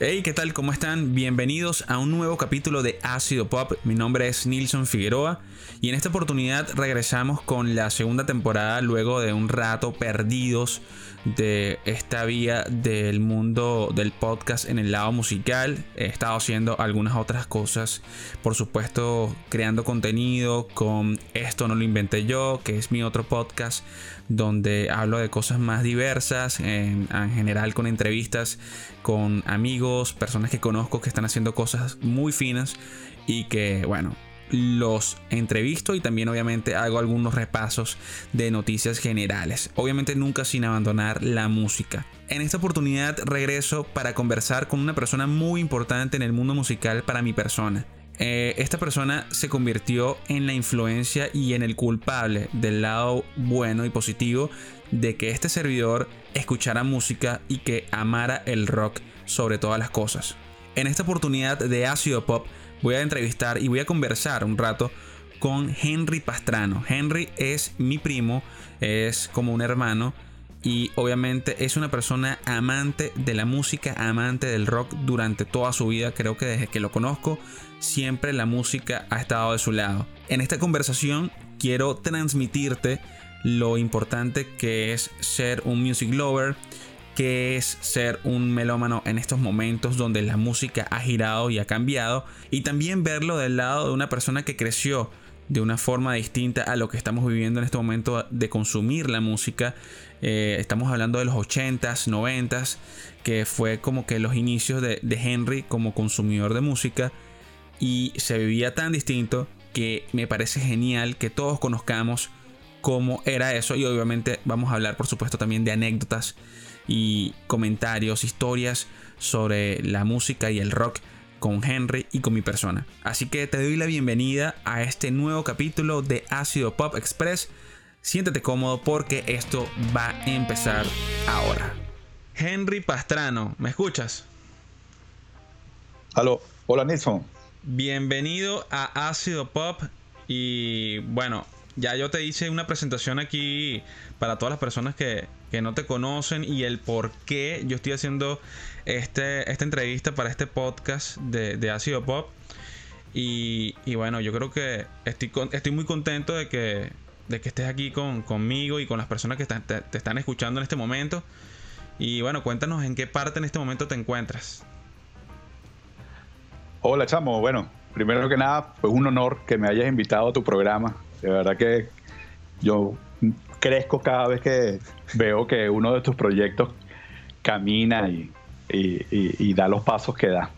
Hey, ¿qué tal? ¿Cómo están? Bienvenidos a un nuevo capítulo de Ácido Pop. Mi nombre es Nilson Figueroa y en esta oportunidad regresamos con la segunda temporada luego de un rato perdidos de esta vía del mundo del podcast en el lado musical. He estado haciendo algunas otras cosas, por supuesto, creando contenido con Esto no lo inventé yo, que es mi otro podcast donde hablo de cosas más diversas, en, general con entrevistas con amigos, personas que conozco que están haciendo cosas muy finas y que, bueno, los entrevisto y también obviamente hago algunos repasos de noticias generales. Obviamente nunca sin abandonar la música. En esta oportunidad regreso para conversar con una persona muy importante en el mundo musical para mi persona. Eh, esta persona se convirtió en la influencia y en el culpable del lado bueno y positivo de que este servidor escuchara música y que amara el rock sobre todas las cosas. En esta oportunidad de Ácido Pop voy a entrevistar y voy a conversar un rato con Henry Pastrano. Henry es mi primo, es como un hermano y obviamente es una persona amante de la música, amante del rock durante toda su vida. Creo que desde que lo conozco siempre la música ha estado de su lado. En esta conversación quiero transmitirte lo importante que es ser un music lover, que es ser un melómano en estos momentos donde la música ha girado y ha cambiado, y también verlo del lado de una persona que creció de una forma distinta a lo que estamos viviendo en este momento de consumir la música. Eh, estamos hablando de los 80s, 90s, que fue como que los inicios de Henry como consumidor de música y se vivía tan distinto que me parece genial que todos conozcamos cómo era eso y obviamente vamos a hablar por supuesto también de anécdotas y comentarios, historias sobre la música y el rock con Henry y con mi persona. Así que te doy la bienvenida a este nuevo capítulo de Ácido Pop Express. Siéntete cómodo porque esto va a empezar ahora. Henry Pastrano, ¿me escuchas? Aló, hola Nilsson. Bienvenido a Ácido Pop y bueno, ya yo te hice una presentación aquí para todas las personas que, no te conocen y el por qué yo estoy haciendo este, esta entrevista para este podcast de, de Ácido Pop. Y, bueno, yo creo que estoy, estoy muy contento de que, de que estés aquí con, conmigo y con las personas que te están escuchando en este momento. Y bueno, cuéntanos en qué parte en este momento te encuentras. Hola, chamo. Bueno, primero que nada, pues un honor que me hayas invitado a tu programa. De verdad que yo crezco cada vez que veo que uno de tus proyectos camina y, da los pasos que da.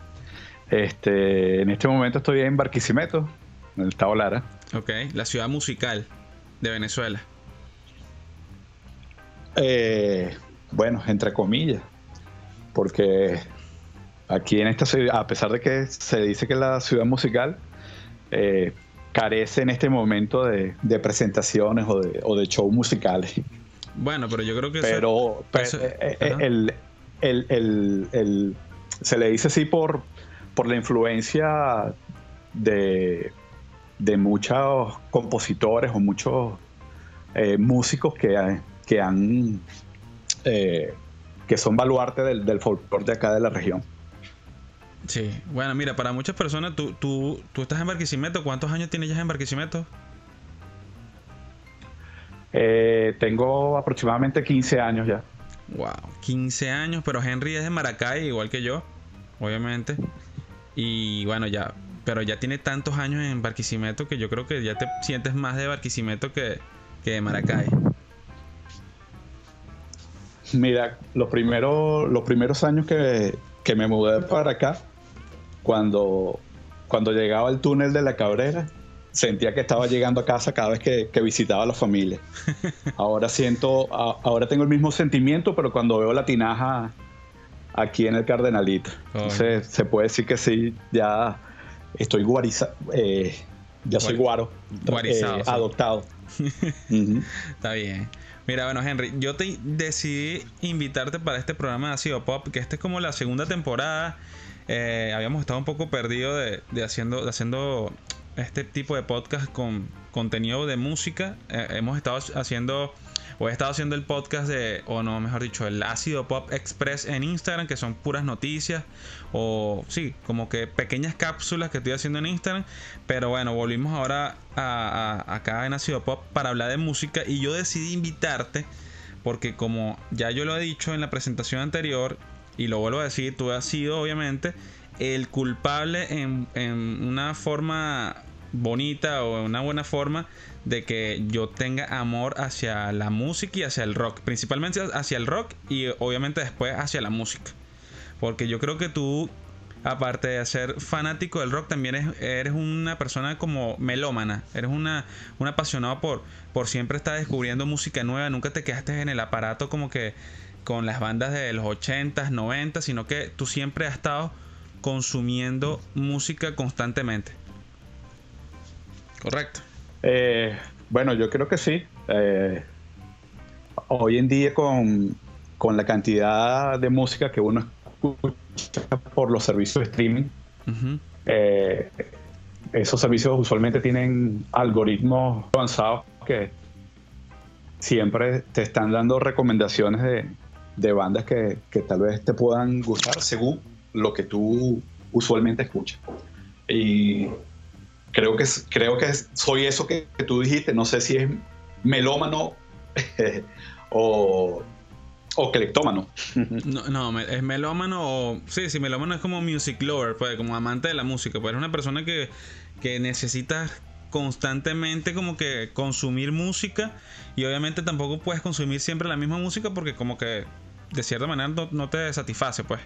Este, en este momento estoy en Barquisimeto, en el estado Lara. Ok, la ciudad musical de Venezuela. Eh, bueno, entre comillas, porque Aquí en esta ciudad, a pesar de que se dice que la ciudad musical eh, carece en este momento de, presentaciones o de, o shows musicales. Bueno, pero yo creo que pero, eh, eh, se le dice así por, por la influencia de, de muchos compositores o muchos músicos que, que han que son baluarte del, del folclore de acá de la región. Sí, bueno, mira, para muchas personas, tú, tú, tú estás en Barquisimeto. ¿Cuántos años tienes ya en Barquisimeto? Eh, tengo aproximadamente 15 años ya. Wow, 15 años, pero Henry es de Maracay, igual que yo, obviamente. Y bueno, ya, pero ya tiene tantos años en Barquisimeto que yo creo que ya te sientes más de Barquisimeto que, que de Maracay. Mira, los primeros, los primeros años que, que me mudé para acá, cuando, cuando llegaba al túnel de la Cabrera, sentía que estaba llegando a casa cada vez que, visitaba a la familia. Ahora siento, ahora tengo el mismo sentimiento, pero cuando veo la tinaja aquí en el Cardenalito. Entonces se puede decir que sí, ya estoy guariza, eh, ya soy guaro, eh, adoptado. Está bien. Mira, bueno, Henry, yo te decidí invitarte para este programa de Ácido Pop, que esta es como la segunda temporada. Eh, habíamos estado un poco perdidos de, haciendo, de haciendo este tipo de podcast con contenido de música. Eh, hemos estado haciendo, o he estado haciendo el podcast de, o no, mejor dicho, el Ácido Pop Express en Instagram, que son puras noticias, o sí, como que pequeñas cápsulas que estoy haciendo en Instagram. Pero bueno, volvimos ahora a, acá en Ácido Pop para hablar de música y yo decidí invitarte. Porque como ya yo lo he dicho en la presentación anterior, y lo vuelvo a decir, tú has sido obviamente el culpable en, en una forma bonita o una buena forma de que yo tenga amor hacia la música y hacia el rock. Principalmente hacia el rock y obviamente después hacia la música. Porque yo creo que tú, aparte de ser fanático del rock, también eres una persona como melómana. Eres una, un apasionado por, por siempre estar descubriendo música nueva. Nunca te quedaste en el aparato como que con las bandas de los 80s, 90 sino que tú siempre has estado consumiendo música constantemente. Correcto. Eh, bueno, yo creo que sí. Eh, hoy en día con, la cantidad de música que uno escucha por los servicios de streaming, eh, esos servicios usualmente tienen algoritmos avanzados que siempre te están dando recomendaciones de, de bandas que, que, tal vez te puedan gustar según lo que tú usualmente escuchas. Y creo que, creo que soy eso que, tú dijiste, no sé si es melómano o, o clectómano. no, no, es melómano o... Sí, sí, melómano es como music lover, pues, como amante de la música, pues es una persona que, que necesita constantemente como que consumir música y obviamente tampoco puedes consumir siempre la misma música porque como que de cierta manera no, te satisface pues.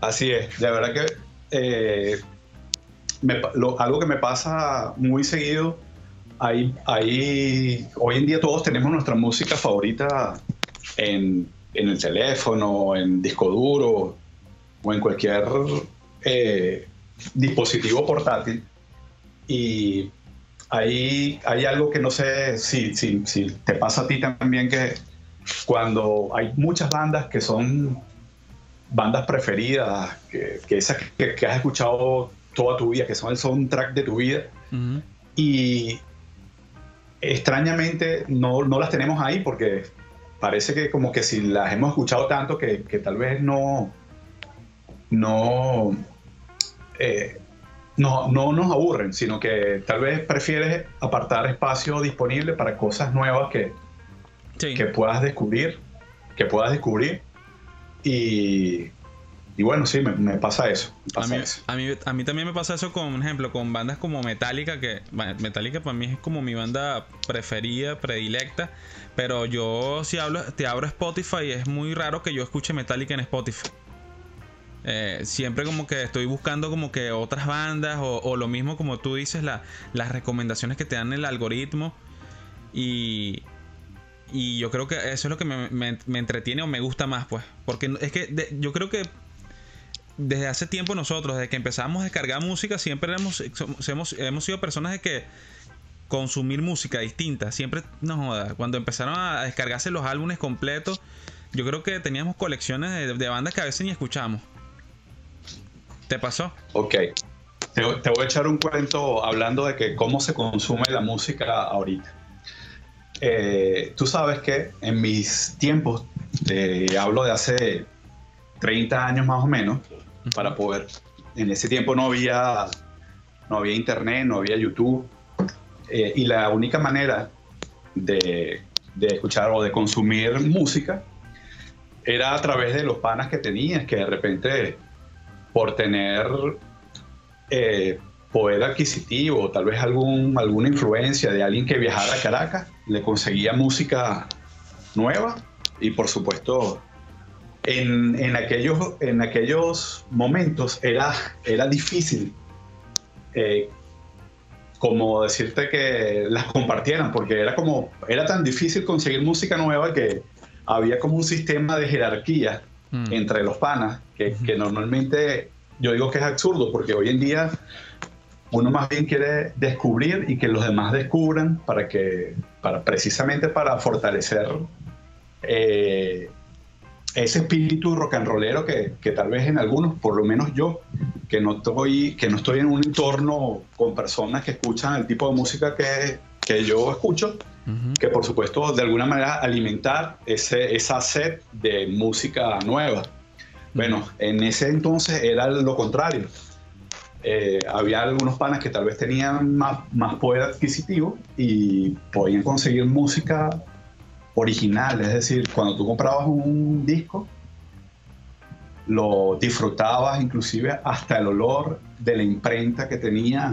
Así es, de verdad que eh, algo que me pasa muy seguido, hay, hoy en día todos tenemos nuestra música favorita en, el teléfono, en disco duro o en cualquier eh, dispositivo portátil. Y hay, hay algo que no sé si, si, si te pasa a ti también, que cuando hay muchas bandas que son bandas preferidas, que, esas que, has escuchado toda tu vida, que son el soundtrack de tu vida. Y extrañamente no, no, las tenemos ahí porque parece que como que si las hemos escuchado tanto que, tal vez no, no, eh, no, no nos aburren, sino que tal vez prefieres apartar espacio disponible para cosas nuevas que, que puedas descubrir, que puedas descubrir. Y, y bueno, sí, me, pasa, eso, a, mí, A, mí, también me pasa eso con, ejemplo, con bandas como Metallica, que Metallica para mí es como mi banda preferida, predilecta, pero yo si hablo, te abro Spotify es muy raro que yo escuche Metallica en Spotify. Eh, siempre como que estoy buscando como que otras bandas o, lo mismo como tú dices, las recomendaciones que te dan el algoritmo y, y yo creo que eso es lo que me, entretiene o me gusta más, pues. Porque es que yo creo que desde hace tiempo nosotros, desde que empezamos a descargar música, siempre hemos, hemos, hemos sido personas de que consumir música distinta. Siempre nos joda. Cuando empezaron a descargarse los álbumes completos, yo creo que teníamos colecciones de, bandas que a veces ni escuchamos. ¿Te pasó? Ok. Te, te, voy a echar un cuento hablando de que cómo se consume la música ahorita. Eh, tú sabes que en mis tiempos, hablo de hace 30 años más o menos, para poder. En ese tiempo no había, no había internet, no había YouTube. Eh, y la única manera de, escuchar o de consumir música era a través de los panas que tenías, que de repente por tener eh, poder adquisitivo, tal vez algún, alguna influencia de alguien que viajara a Caracas, le conseguía música nueva y por supuesto en, aquellos, en aquellos momentos era, era difícil eh, como decirte que las compartieran, porque era como, era tan difícil conseguir música nueva que había como un sistema de jerarquía mm. entre los panas, que, que, normalmente yo digo que es absurdo, porque hoy en día uno más bien quiere descubrir y que los demás descubran para que, para, precisamente para fortalecer eh, ese espíritu rock and rollero que, que, tal vez en algunos, por lo menos yo, que no estoy, que no estoy en un entorno con personas que escuchan el tipo de música que, que yo escucho, que por supuesto de alguna manera alimentar ese, esa sed de música nueva. Bueno, en ese entonces era lo contrario. Eh, había algunos panas que tal vez tenían más, más poder adquisitivo y podían conseguir música original, es decir, cuando tú comprabas un disco, lo disfrutabas inclusive hasta el olor de la imprenta que tenía.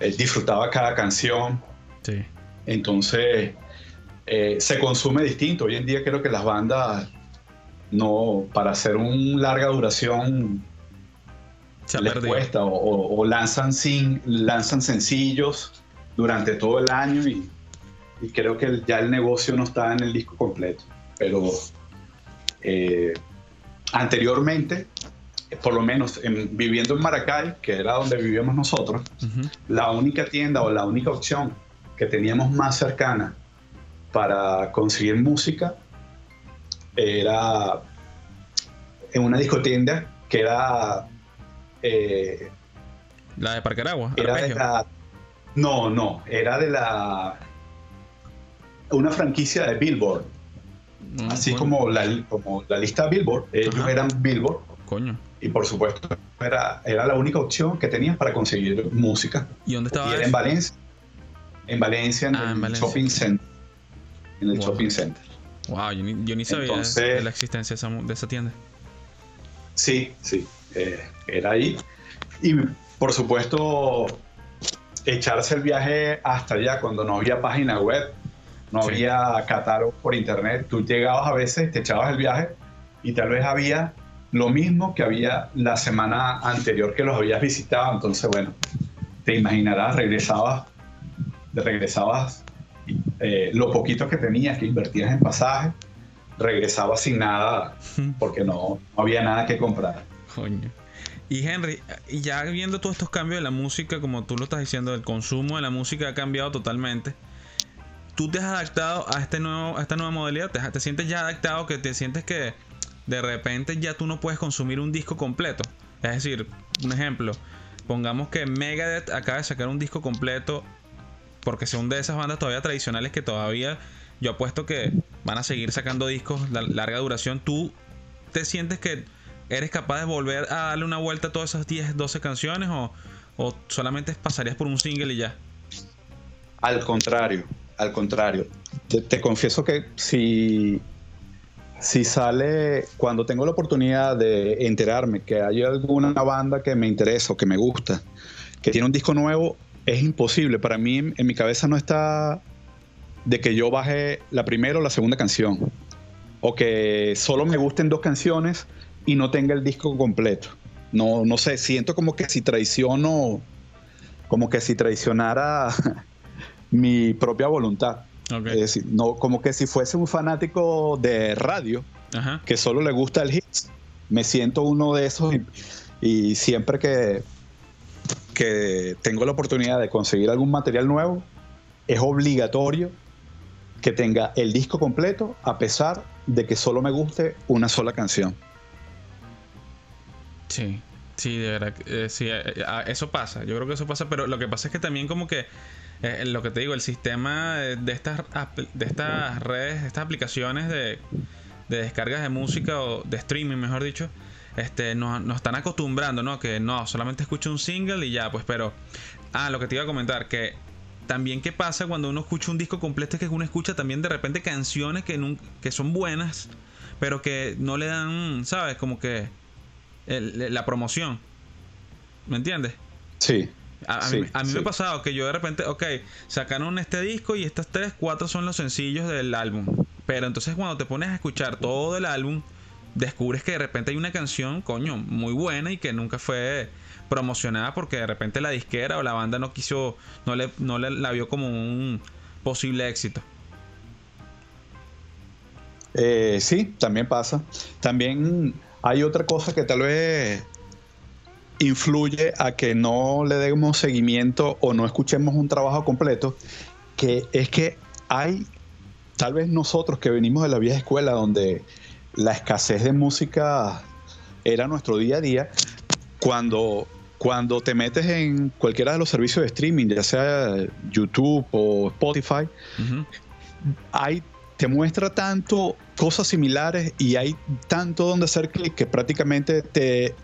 Él disfrutaba cada canción. Sí. Entonces, eh, se consume distinto. Hoy en día creo que las bandas, no, para hacer una larga duración, se les cuesta o, lanzan, sin, lanzan sencillos durante todo el año y, y, creo que ya el negocio no está en el disco completo. Pero eh, anteriormente, por lo menos viviendo en Maracay, que era donde vivíamos nosotros, la única tienda o la única opción que teníamos más cercana para conseguir música era en una discotienda que era... Eh, la de Parque Aragua. Era no, no, era de la... Una franquicia de Billboard. Mm, Así como, la, como la lista Billboard, ellos eran Billboard. Coño. Y por supuesto, era, era la única opción que tenías para conseguir música. ¿Y dónde estaba? en Valencia. En Valencia, en ah, el shopping center. En el shopping center. Wow, yo ni, sabía de la existencia de esa, tienda. Sí, sí. Eh, era ahí. Y por supuesto, echarse el viaje hasta allá cuando no había página web no había catálogo por internet. Tú llegabas a veces, te echabas el viaje y tal vez había lo mismo que había la semana anterior que los habías visitado. Entonces, bueno, te imaginarás, regresabas, regresabas eh, lo poquito que tenías, que invertías en pasaje, regresabas sin nada porque no, no había nada que comprar. Coño. Y Henry, ya viendo todos estos cambios de la música, como tú lo estás diciendo, el consumo de la música ha cambiado totalmente tú te has adaptado a, este nuevo, a esta nueva modalidad, te, te sientes ya adaptado, que te sientes que de repente ya tú no puedes consumir un disco completo. Es decir, un ejemplo, pongamos que Megadeth acaba de sacar un disco completo porque son de esas bandas todavía tradicionales que todavía yo apuesto que van a seguir sacando discos de larga duración. ¿Tú te sientes que eres capaz de volver a darle una vuelta a todas esas 10, 12 canciones o, o solamente pasarías por un single y ya? Al contrario, al contrario. Te, confieso que si, si sale, cuando tengo la oportunidad de enterarme que hay alguna banda que me interesa o que me gusta, que tiene un disco nuevo, es imposible. Para mí en, mi cabeza no está de que yo baje la primera o la segunda canción. O que solo me gusten dos canciones y no tenga el disco completo. No, no sé, siento como que si traiciono, como que si traicionara mi propia voluntad. Es decir, no, como que si fuese un fanático de radio que solo le gusta el hit, me siento uno de esos y, siempre que, que tengo la oportunidad de conseguir algún material nuevo, es obligatorio que tenga el disco completo a pesar de que solo me guste una sola canción. Sí, sí, de verdad, eh, sí, eh, eh, eso pasa, yo creo que eso pasa, pero lo que pasa es que también como que lo que te digo, el sistema de estas, de estas redes, estas aplicaciones de, descargas de música o de streaming, mejor dicho, este, nos, están acostumbrando, ¿no? Que no, solamente escucho un single y ya, pues, pero. Ah, lo que te iba a comentar, que también qué pasa cuando uno escucha un disco completo es que uno escucha también de repente canciones que, que son buenas, pero que no le dan, ¿sabes? Como que la promoción. ¿Me entiendes? Sí. A, mí, me ha pasado que yo de repente, ok, sacaron este disco y estas tres, cuatro son los sencillos del álbum. Pero entonces cuando te pones a escuchar todo el álbum, descubres que de repente hay una canción, coño, muy buena y que nunca fue promocionada porque de repente la disquera o la banda no quiso, no le, no le la vio como un posible éxito. Eh, sí, también pasa. También hay otra cosa que tal vez influye a que no le demos seguimiento o no escuchemos un trabajo completo, que es que hay, tal vez nosotros que venimos de la vieja escuela donde la escasez de música era nuestro día a día, cuando, cuando te metes en cualquiera de los servicios de streaming, ya sea YouTube o Spotify, hay, te muestra tanto cosas similares y hay tanto donde hacer clic que prácticamente te,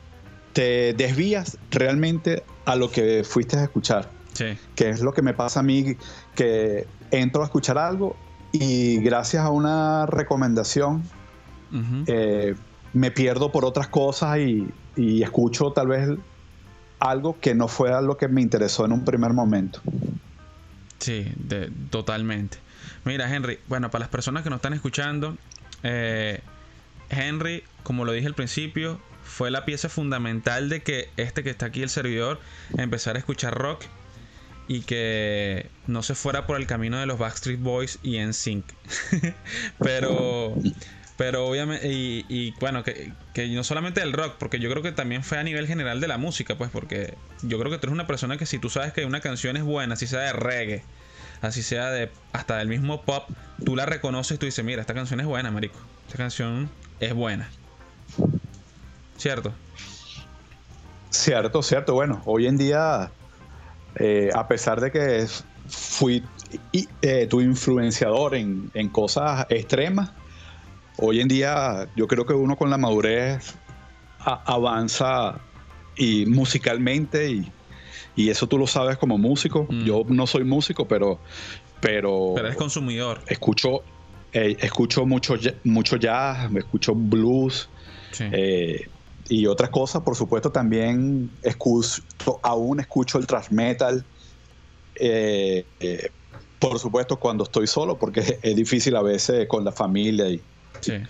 te desvías realmente a lo que fuiste a escuchar. Sí. Que es lo que me pasa a mí, que entro a escuchar algo y gracias a una recomendación eh, me pierdo por otras cosas y, escucho tal vez algo que no fue lo que me interesó en un primer momento. Sí, totalmente. Mira, Henry, bueno, para las personas que nos están escuchando, eh, Henry, como lo dije al principio, fue la pieza fundamental de que este que está aquí, el servidor, empezara a escuchar rock y que no se fuera por el camino de los Backstreet Boys y NSYNC. pero pero obviamente, y, bueno, que, no solamente del rock, porque yo creo que también fue a nivel general de la música, pues, porque yo creo que tú eres una persona que si tú sabes que una canción es buena, así sea de reggae, así sea de hasta del mismo pop, tú la reconoces tú dices, mira, esta canción es buena, marico, esta canción es buena. ¿Cierto? Cierto, cierto. Bueno, hoy en día, eh, a pesar de que fui eh, tu influenciador en, en cosas extremas, hoy en día yo creo que uno con la madurez avanza y musicalmente y, eso tú lo sabes como músico. Mm. Yo no soy músico, pero... Pero, pero eres consumidor. Escucho, eh, escucho mucho, mucho jazz, escucho blues eh, y otras cosas. Por supuesto también escucho, aún escucho el thrash metal. Eh, por supuesto cuando estoy solo, porque es difícil a veces con la familia y,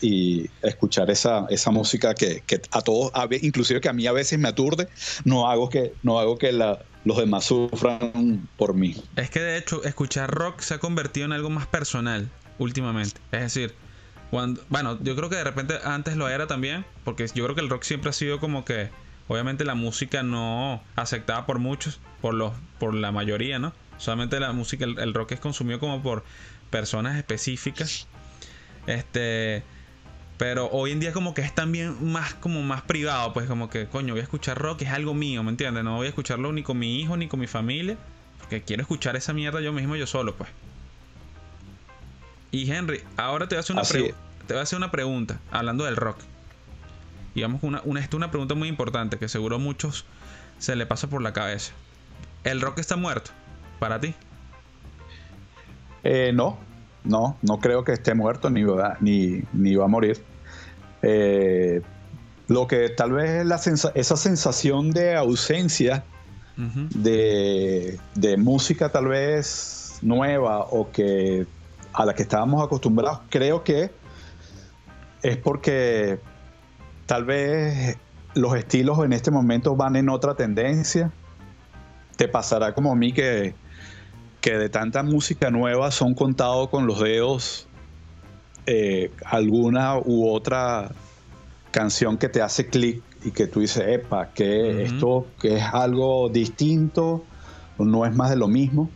y escuchar esa, esa música que, a todos, inclusive que a mí a veces me aturde, no hago que, no hago que los demás sufran por mí. Es que de hecho escuchar rock se ha convertido en algo más personal últimamente. Es decir, cuando, bueno, yo creo que de repente antes lo era también, porque yo creo que el rock siempre ha sido como que, obviamente la música no aceptada por muchos, por los, por la mayoría, ¿no? Solamente la música, el rock es consumido como por personas específicas este. Pero hoy en día como que es también más como más privado, pues como que, coño, voy a escuchar rock, es algo mío, ¿me entiendes? No voy a escucharlo ni con mi hijo ni con mi familia, porque quiero escuchar esa mierda yo mismo, yo solo, pues. Y Henry, ahora te voy a hacer una, te voy a hacer una pregunta, hablando del rock. Y vamos una, una, una pregunta muy importante que seguro a muchos se le pasa por la cabeza. ¿El rock está muerto para ti? Eh, no, no, no creo que esté muerto ni va, ni, ni va a morir. Eh, lo que tal vez es esa sensación de ausencia de, música tal vez nueva o que a la que estábamos acostumbrados, creo que es porque tal vez los estilos en este momento van en otra tendencia. Te pasará como a mí que que de tanta música nueva son contados con los dedos eh, alguna u otra canción que te hace clic y que tú dices, epa, que esto que es algo distinto, no es más de lo mismo.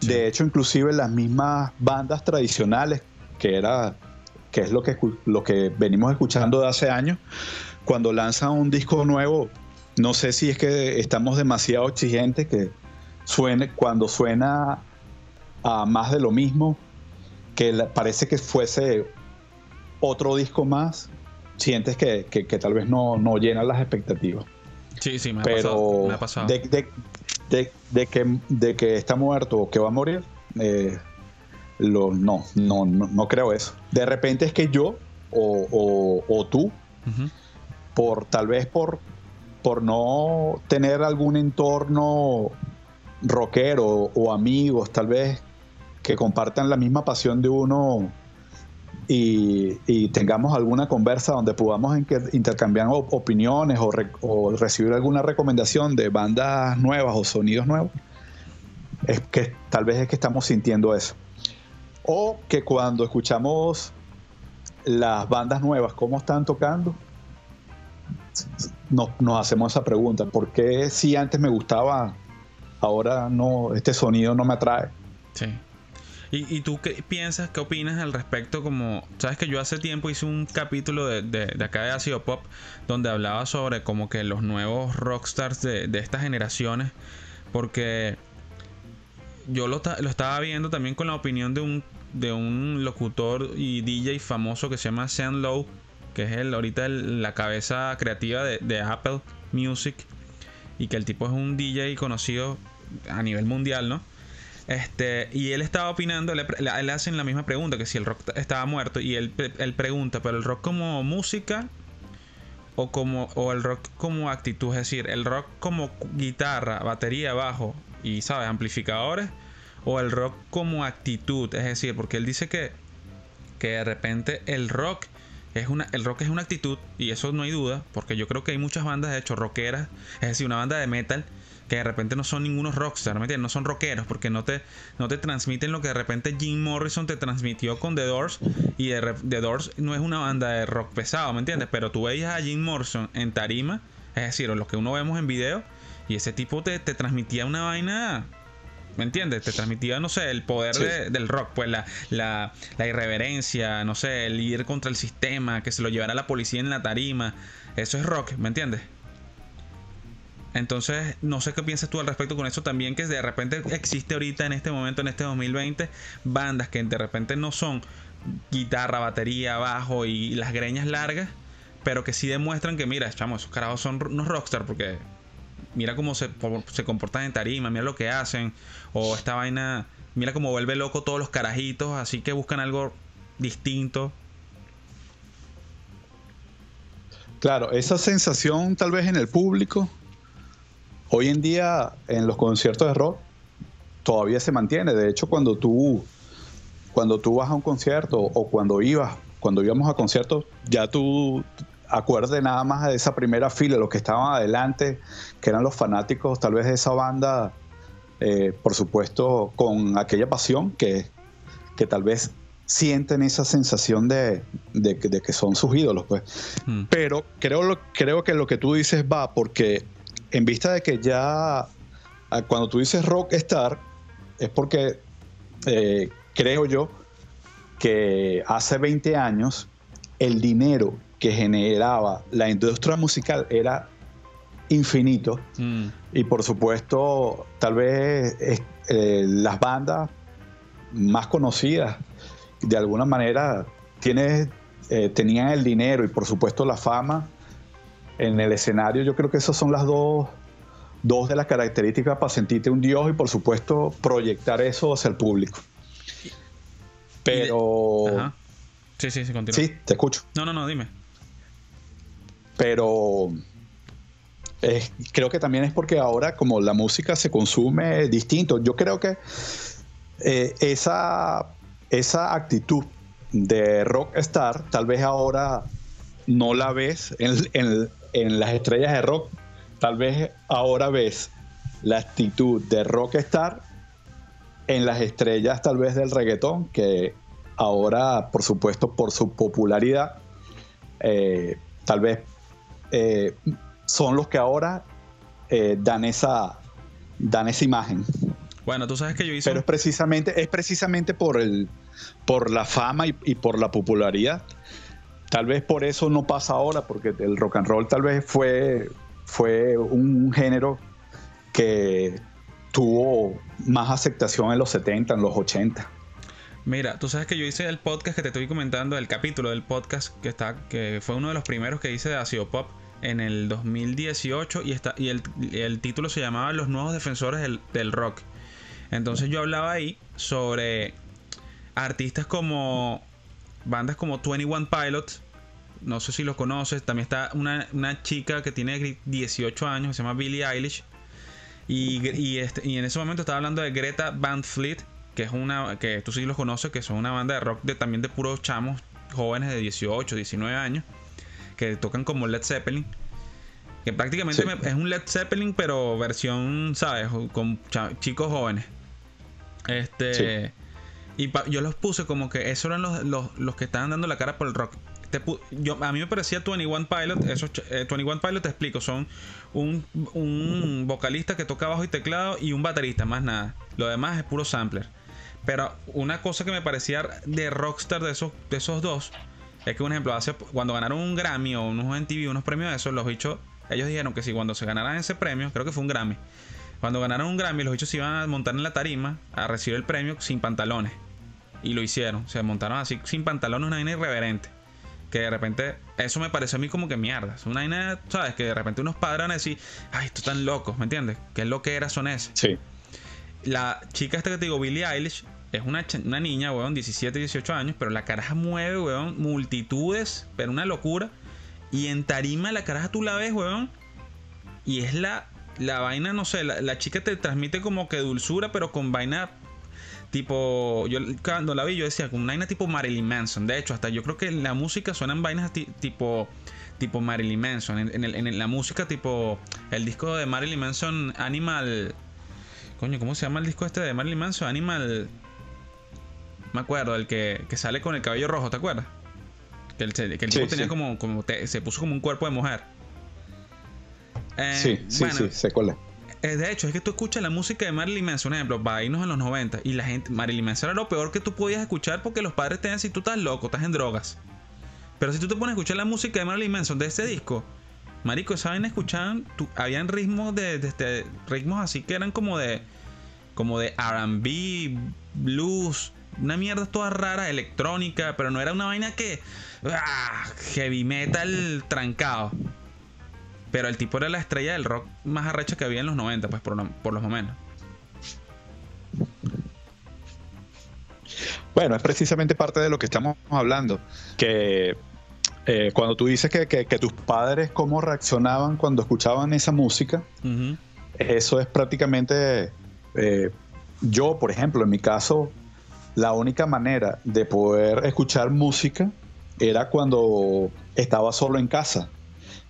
De hecho, inclusive las mismas bandas tradicionales, que era que es lo que, lo que venimos escuchando de hace años, cuando lanzan un disco nuevo, no sé si es que estamos demasiado exigentes, que suene, cuando suena a más de lo mismo, que parece que fuese otro disco más, sientes que, tal vez no, no llena las expectativas. Sí, sí, me ha Pero pasado. De, de, que, de que está muerto o que va a morir, eh, lo, no, no, no, creo eso. De repente es que yo o, tú, por tal vez por, por no tener algún entorno rockero o amigos tal vez que compartan la misma pasión de uno y, tengamos alguna conversa donde podamos intercambiar opiniones o, recibir alguna recomendación de bandas nuevas o sonidos nuevos, es que tal vez es que estamos sintiendo eso. O que cuando escuchamos las bandas nuevas, cómo están tocando, nos, nos hacemos esa pregunta, ¿por qué si antes me gustaba ahora no, este sonido no me atrae. Sí. ¿Y, tú qué piensas, qué opinas al respecto? Como, sabes que yo hace tiempo hice un capítulo de, de, acá de Ácido Pop donde hablaba sobre como que los nuevos rockstars de, de estas generaciones. Porque yo lo, lo, estaba viendo también con la opinión de un, de un locutor y DJ famoso que se llama Sean Lowe, que es el, ahorita la cabeza creativa de, de Apple Music. Y que el tipo es un DJ conocido a nivel mundial, ¿no? Este, y él estaba opinando, le, hacen la misma pregunta, que si el rock estaba muerto, y él, él, pregunta, pero el rock como música o, como, o el rock como actitud, es decir, el rock como guitarra, batería, bajo y, ¿sabes?, amplificadores, o el rock como actitud, es decir, porque él dice que, que de repente el rock es una, el rock es una actitud, y eso no hay duda, porque yo creo que hay muchas bandas, de hecho, rockeras, es decir, una banda de metal que de repente no son ningunos rockstar, ¿me entiendes? No son rockeros porque no te, no te transmiten lo que de repente Jim Morrison te transmitió con The Doors y The, Doors no es una banda de rock pesado, ¿me entiendes? Pero tú veías a Jim Morrison en tarima, es decir, lo que uno vemos en video y ese tipo te, transmitía una vaina ¿Me entiendes? Te transmitía, no sé, el poder del rock, pues la, la, la, irreverencia, no sé, el ir contra el sistema, que se lo llevara la policía en la tarima. Eso es rock, ¿me entiendes? Entonces, no sé qué piensas tú al respecto con eso también, que de repente existe ahorita en este momento, en este 2020, bandas que de repente no son guitarra, batería, bajo y las greñas largas, pero que sí demuestran que, mira, chamo, esos carajos son unos rockstar porque mira cómo se, se comportan en tarima, mira lo que hacen, o esta vaina, mira cómo vuelve loco todos los carajitos, así que buscan algo distinto. Claro, esa sensación tal vez en el público Hoy en día en los conciertos de rock todavía se mantiene. De hecho, cuando tú, cuando tú vas a un concierto o cuando ibas, cuando íbamos a conciertos, ya tú acuerdes nada más de esa primera fila, los que estaban adelante, que eran los fanáticos tal vez de esa banda, eh, por supuesto, con aquella pasión que, que tal vez sienten esa sensación de, que son sus ídolos. Pues. Hmm. Pero creo, creo que lo que tú dices va porque en vista de que ya ah, cuando tú dices rockstar, es porque eh, creo yo que hace 20 años el dinero que generaba la industria musical era infinito mm. y por supuesto tal vez eh, las bandas más conocidas de alguna manera tiene, eh, tenían el dinero y por supuesto la fama en el escenario, yo creo que esas son las dos, dos de las características para sentirte un dios y por supuesto proyectar eso hacia el público. Pero... Sí, sí, sí, continúa. Sí, te escucho. No, no, no, dime. Pero creo que también es porque ahora como la música se consume distinto, yo creo que eh, esa, esa actitud de rockstar tal vez ahora no la ves en, en las estrellas de rock, tal vez ahora ves la actitud de rockstar en las estrellas tal vez del reggaetón, que ahora, por supuesto, por su popularidad, eh, tal vez eh, son los que ahora eh, dan, esa, dan esa imagen. Bueno, tú sabes que yo hice... Pero es precisamente, es precisamente por, el, por la fama y, y por la popularidad Tal vez por eso no pasa ahora, porque el rock and roll tal vez fue, fue un género que tuvo más aceptación en los 70, en los 80. Mira, tú sabes que yo hice el podcast que te estoy comentando, el capítulo del podcast que está, que fue uno de los primeros que hice de Ácido Pop en el 2018 y, está, y el, título se llamaba Los nuevos defensores del, del rock. Entonces yo hablaba ahí sobre artistas como bandas como 21 Pilots, no sé si los conoces, también está una, chica que tiene 18 años, se llama Billie Eilish, y, este, y, en ese momento estaba hablando de Greta Van Fleet, que es una, que tú sí los conoces, que son una banda de rock de, también de puros chamos jóvenes de 18, 19 años, que tocan como Led Zeppelin. Que prácticamente es un Led Zeppelin, pero versión, ¿sabes? Con chicos jóvenes. Este. Y yo los puse como que esos eran los, que estaban dando la cara por el rock. yo, a mí me parecía 21 Pilot, esos, 21 eh, Pilot te explico, son un, vocalista que toca bajo y teclado y un baterista, más nada. Lo demás es puro sampler. Pero una cosa que me parecía de rockstar de esos, de esos dos es que, un ejemplo, hace, cuando ganaron un Grammy o unos MTV, unos premios de esos, los bichos, ellos dijeron que si cuando se ganaran ese premio, creo que fue un Grammy, cuando ganaron un Grammy, los bichos se iban a montar en la tarima a recibir el premio sin pantalones. Y lo hicieron, se montaron así sin pantalones, una vaina irreverente. Que de repente, eso me pareció a mí como que mierda. Es una vaina, ¿sabes? Que de repente unos padres decir, ay, estos están locos, ¿me entiendes? ¿Qué es lo que era son ese? Sí. La chica esta que te digo, Billie Eilish, es una, una niña, weón, 17, 18 años, pero la caraja mueve, weón, multitudes, pero una locura. Y en tarima la caraja tú la ves, weón. Y es la, la vaina, no sé, la, la chica te transmite como que dulzura, pero con vaina tipo. Yo cuando la vi, yo decía, con una vaina tipo Marilyn Manson. De hecho, hasta yo creo que en la música suenan vainas ti- tipo. Tipo Marilyn Manson. En, en el- en la música, tipo. El disco de Marilyn Manson, Animal. Coño, ¿cómo se llama el disco este de Marilyn Manson? Animal. Me acuerdo, el que, que sale con el cabello rojo, ¿te acuerdas? Que el, que el Sí, tipo tenía sí. como. como te- se puso como un cuerpo de mujer. Eh, sí, sí, bueno, sí, cuál es. Eh, de hecho, es que tú escuchas la música de Marilyn Manson, por ejemplo, va a irnos a los 90 y la gente, Marilyn Manson era lo peor que tú podías escuchar porque los padres te decían tú estás loco, estás en drogas. Pero si tú te pones a escuchar la música de Marilyn Manson de ese disco, marico, vaina escuchaban, tú- habían ritmos de, de este, ritmos así que eran como de, como de R&B, blues, una mierda toda rara, electrónica, pero no era una vaina que, ah, heavy metal trancado. Pero el tipo era la estrella del rock más arrecha que había en los 90, pues por, lo- por los momentos. Bueno, es precisamente parte de lo que estamos hablando. Que eh, cuando tú dices que, que- que tus padres cómo reaccionaban cuando escuchaban esa música, eso es prácticamente eh, yo, por ejemplo, en mi caso, la única manera de poder escuchar música era cuando estaba solo en casa.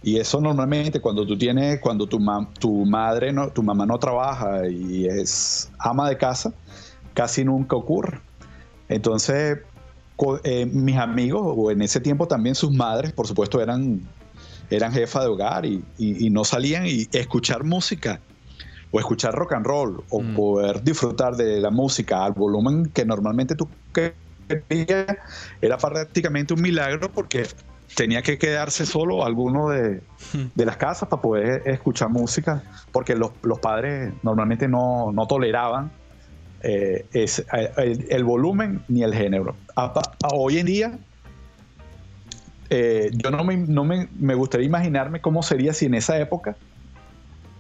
Y eso normalmente cuando tú tienes, cuando tu, ma- tu madre, no, tu mamá no trabaja y es ama de casa, casi nunca ocurre. Entonces, eh, mis amigos, o en ese tiempo también sus madres, por supuesto, eran, eran jefa de hogar y, y- y no salían y escuchar música o escuchar rock and roll o Mm. poder disfrutar de la música al volumen que normalmente tú querías era prácticamente un milagro porque tenía que quedarse solo alguno de, de las casas para poder escuchar música porque los, los padres normalmente no, no toleraban eh, ese- el, el volumen ni el género. A- a- hoy en día eh, yo no, me, no me, me gustaría imaginarme cómo sería si en esa época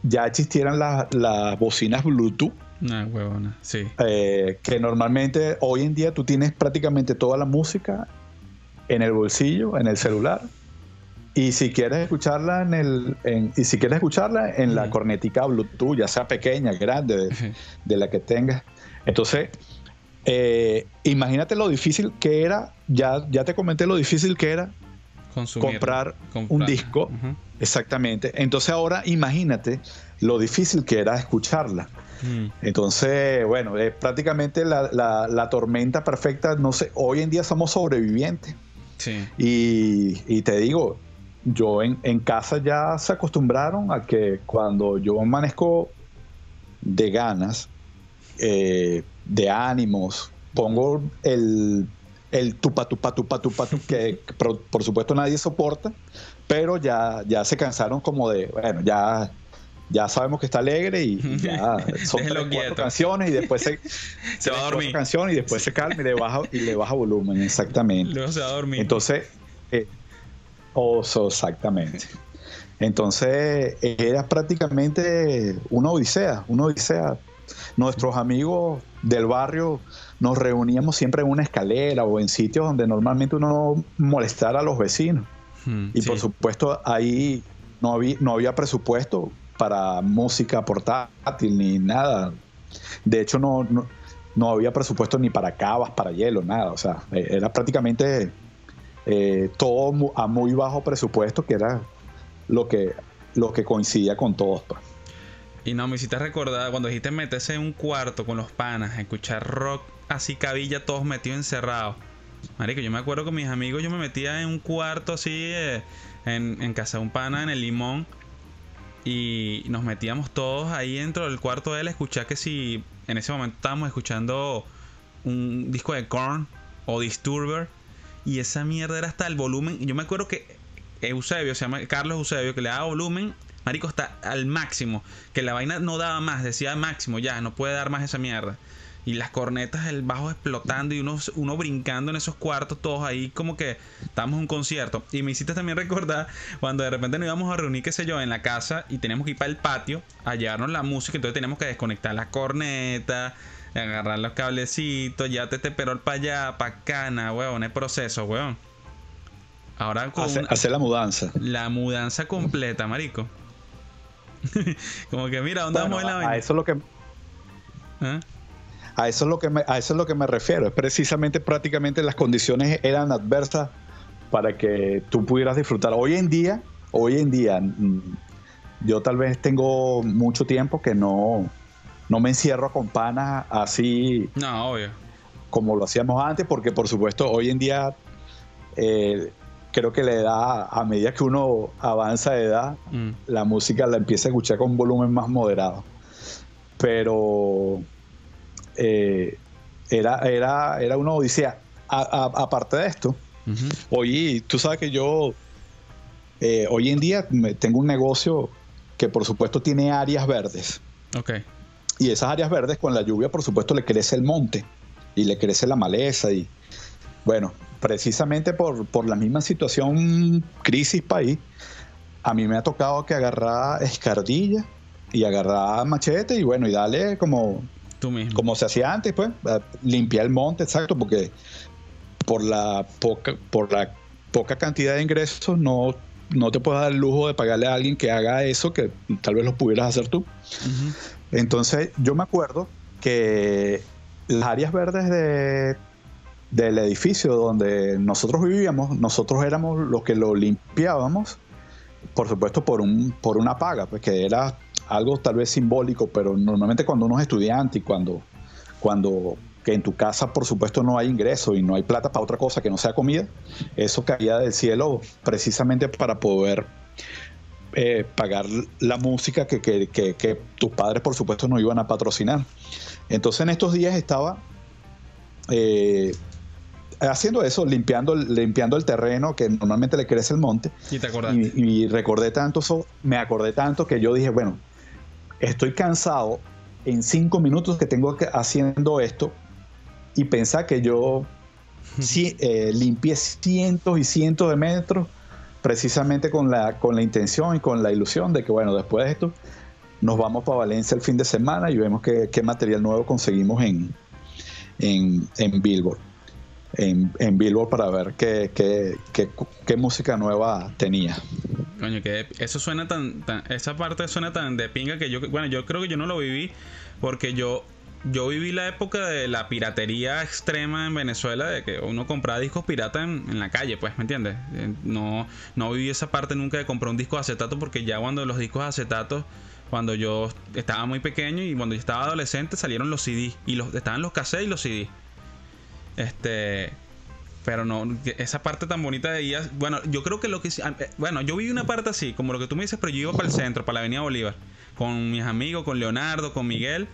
ya existieran las las bocinas Bluetooth, Nah, huevona, sí. eh, que normalmente hoy en día tú tienes prácticamente toda la música en el bolsillo, en el celular. Y si quieres escucharla en el, en- y si quieres escucharla en la cornetica Bluetooth, ya sea pequeña, grande, de, de la que tengas. Entonces, eh, imagínate lo difícil que era, ya, ya te comenté lo difícil que era Consumir. comprar un disco. Exactamente. Entonces ahora imagínate lo difícil que era escucharla. Mm. Entonces, bueno, es prácticamente la, la- la tormenta perfecta. No sé, hoy en día somos sobrevivientes. Sí. Y, y te digo, yo en, en casa ya se acostumbraron a que cuando yo amanezco de ganas, eh, de ánimos, pongo el, el tupa, tupa, tupa, tupa, tu, que que por, por supuesto nadie soporta, pero ya, ya se cansaron como de, bueno, ya, ya sabemos que está alegre y ya son tres, cuatro canciones y después se, Se va a dormir. canciones y después se calma y le baja, y le baja volumen, exactamente. Luego se va a dormir. Entonces, eh, oso, exactamente. Entonces, era prácticamente una odisea, una odisea. Nuestros amigos del barrio nos reuníamos siempre en una escalera o en sitios donde normalmente uno no molestara a los vecinos. Mm, Y sí. por supuesto, ahí no había, no había presupuesto para música portátil ni nada. De hecho, no, no, no había presupuesto ni para cavas, para hielo, nada. O sea, eh, era prácticamente eh, todo a muy bajo presupuesto, que era lo que, lo que coincidía con todos. pues. Y no, me hiciste recordar cuando dijiste meterse en un cuarto con los panas, escuchar rock así cabilla, todos metidos encerrados. Marico, yo me acuerdo con mis amigos, yo me metía en un cuarto así, eh, en, en casa de un pana, en el limón, y nos metíamos todos ahí dentro del cuarto de él a escuchar que si en ese momento estábamos escuchando un disco de Korn o Disturber. Y esa mierda era hasta el volumen. Yo me acuerdo que Eusebio, se llama Carlos Eusebio, que le daba volumen. Marico, está al máximo. Que la vaina no daba más, decía máximo, ya, no puede dar más esa mierda y las cornetas, el bajo explotando y uno, uno brincando en esos cuartos, todos ahí como que estábamos en un concierto. Y me hiciste también recordar cuando de repente nos íbamos a reunir, qué sé yo, en la casa y teníamos que ir para el patio a llevarnos la música, entonces teníamos que desconectar la corneta, agarrar los cablecitos, ya te perol para allá, para nada, weón, es proceso, weón. Ahora con hacer, la mudanza. La mudanza completa, marico. como que mira, ¿dónde vamos en la vaina? A eso es lo que... ¿Ah? A eso es lo que me, a eso es lo que me refiero. Es precisamente prácticamente las condiciones eran adversas para que tú pudieras disfrutar. Hoy en día, hoy en día, mm, yo tal vez tengo mucho tiempo que no, no me encierro con panas así. No, obvio. Como lo hacíamos antes, porque por supuesto hoy en día eh, creo que la edad, a medida que uno avanza de edad, mm. la música la empieza a escuchar con un volumen más moderado. Pero eh, era, era, era una odisea. aparte de esto, hoy tú sabes que yo eh, hoy en día tengo un negocio que por supuesto tiene áreas verdes. Okay. Y esas áreas verdes con la lluvia por supuesto le crece el monte y le crece la maleza y bueno, precisamente por, por la misma situación crisis país, a mí me ha tocado que agarrar escardilla y agarrar machete y bueno, y darle como como se hacía antes, pues, limpiar el monte, exacto, porque por la poca, por la poca cantidad de ingresos no, no te puedes dar el lujo de pagarle a alguien que haga eso que tal vez lo pudieras hacer tú. Entonces, yo me acuerdo que las áreas verdes de, del edificio donde nosotros vivíamos, nosotros éramos los que lo limpiábamos, por supuesto, por, un, por una paga, pues que era algo tal vez simbólico, pero normalmente cuando uno es estudiante y cuando, cuando que en tu casa por supuesto no hay ingreso y no hay plata para otra cosa que no sea comida, eso caía del cielo precisamente para poder eh, pagar la música que, que, tus padres por supuesto no iban a patrocinar. Entonces en estos días estaba eh, haciendo eso, limpiando, limpiando el terreno que normalmente le crece el monte. Y te Y, recordé tanto eso, me acordé tanto que yo dije, bueno, estoy cansado en cinco minutos que tengo haciendo esto y pensar que yo sí, eh, limpié cientos y cientos de metros precisamente con la, con la intención y con la ilusión de que, bueno, después de esto nos vamos para Valencia el fin de semana y vemos qué, material nuevo conseguimos en, en, en Billboard en, en Billboard para ver qué, qué, qué, música nueva tenía. Coño, que eso suena tan, Esa parte suena tan de pinga que yo. Bueno, yo creo que yo no lo viví porque yo. Yo viví la época de la piratería extrema en Venezuela, de que uno compraba discos pirata en, la calle, pues, ¿me entiendes? Eh, no, no viví esa parte nunca de comprar un disco de acetato porque ya cuando los discos de acetato cuando yo estaba muy pequeño y cuando yo estaba adolescente salieron los CD y los estaban los cassettes y los CD. Este. Pero no, esa parte tan bonita de ella. Bueno, yo creo que lo que. Eh, bueno, yo vi una parte así, como lo que tú me dices, pero yo iba para el centro, para la Avenida Bolívar, con mis amigos, con Leonardo, con Miguel.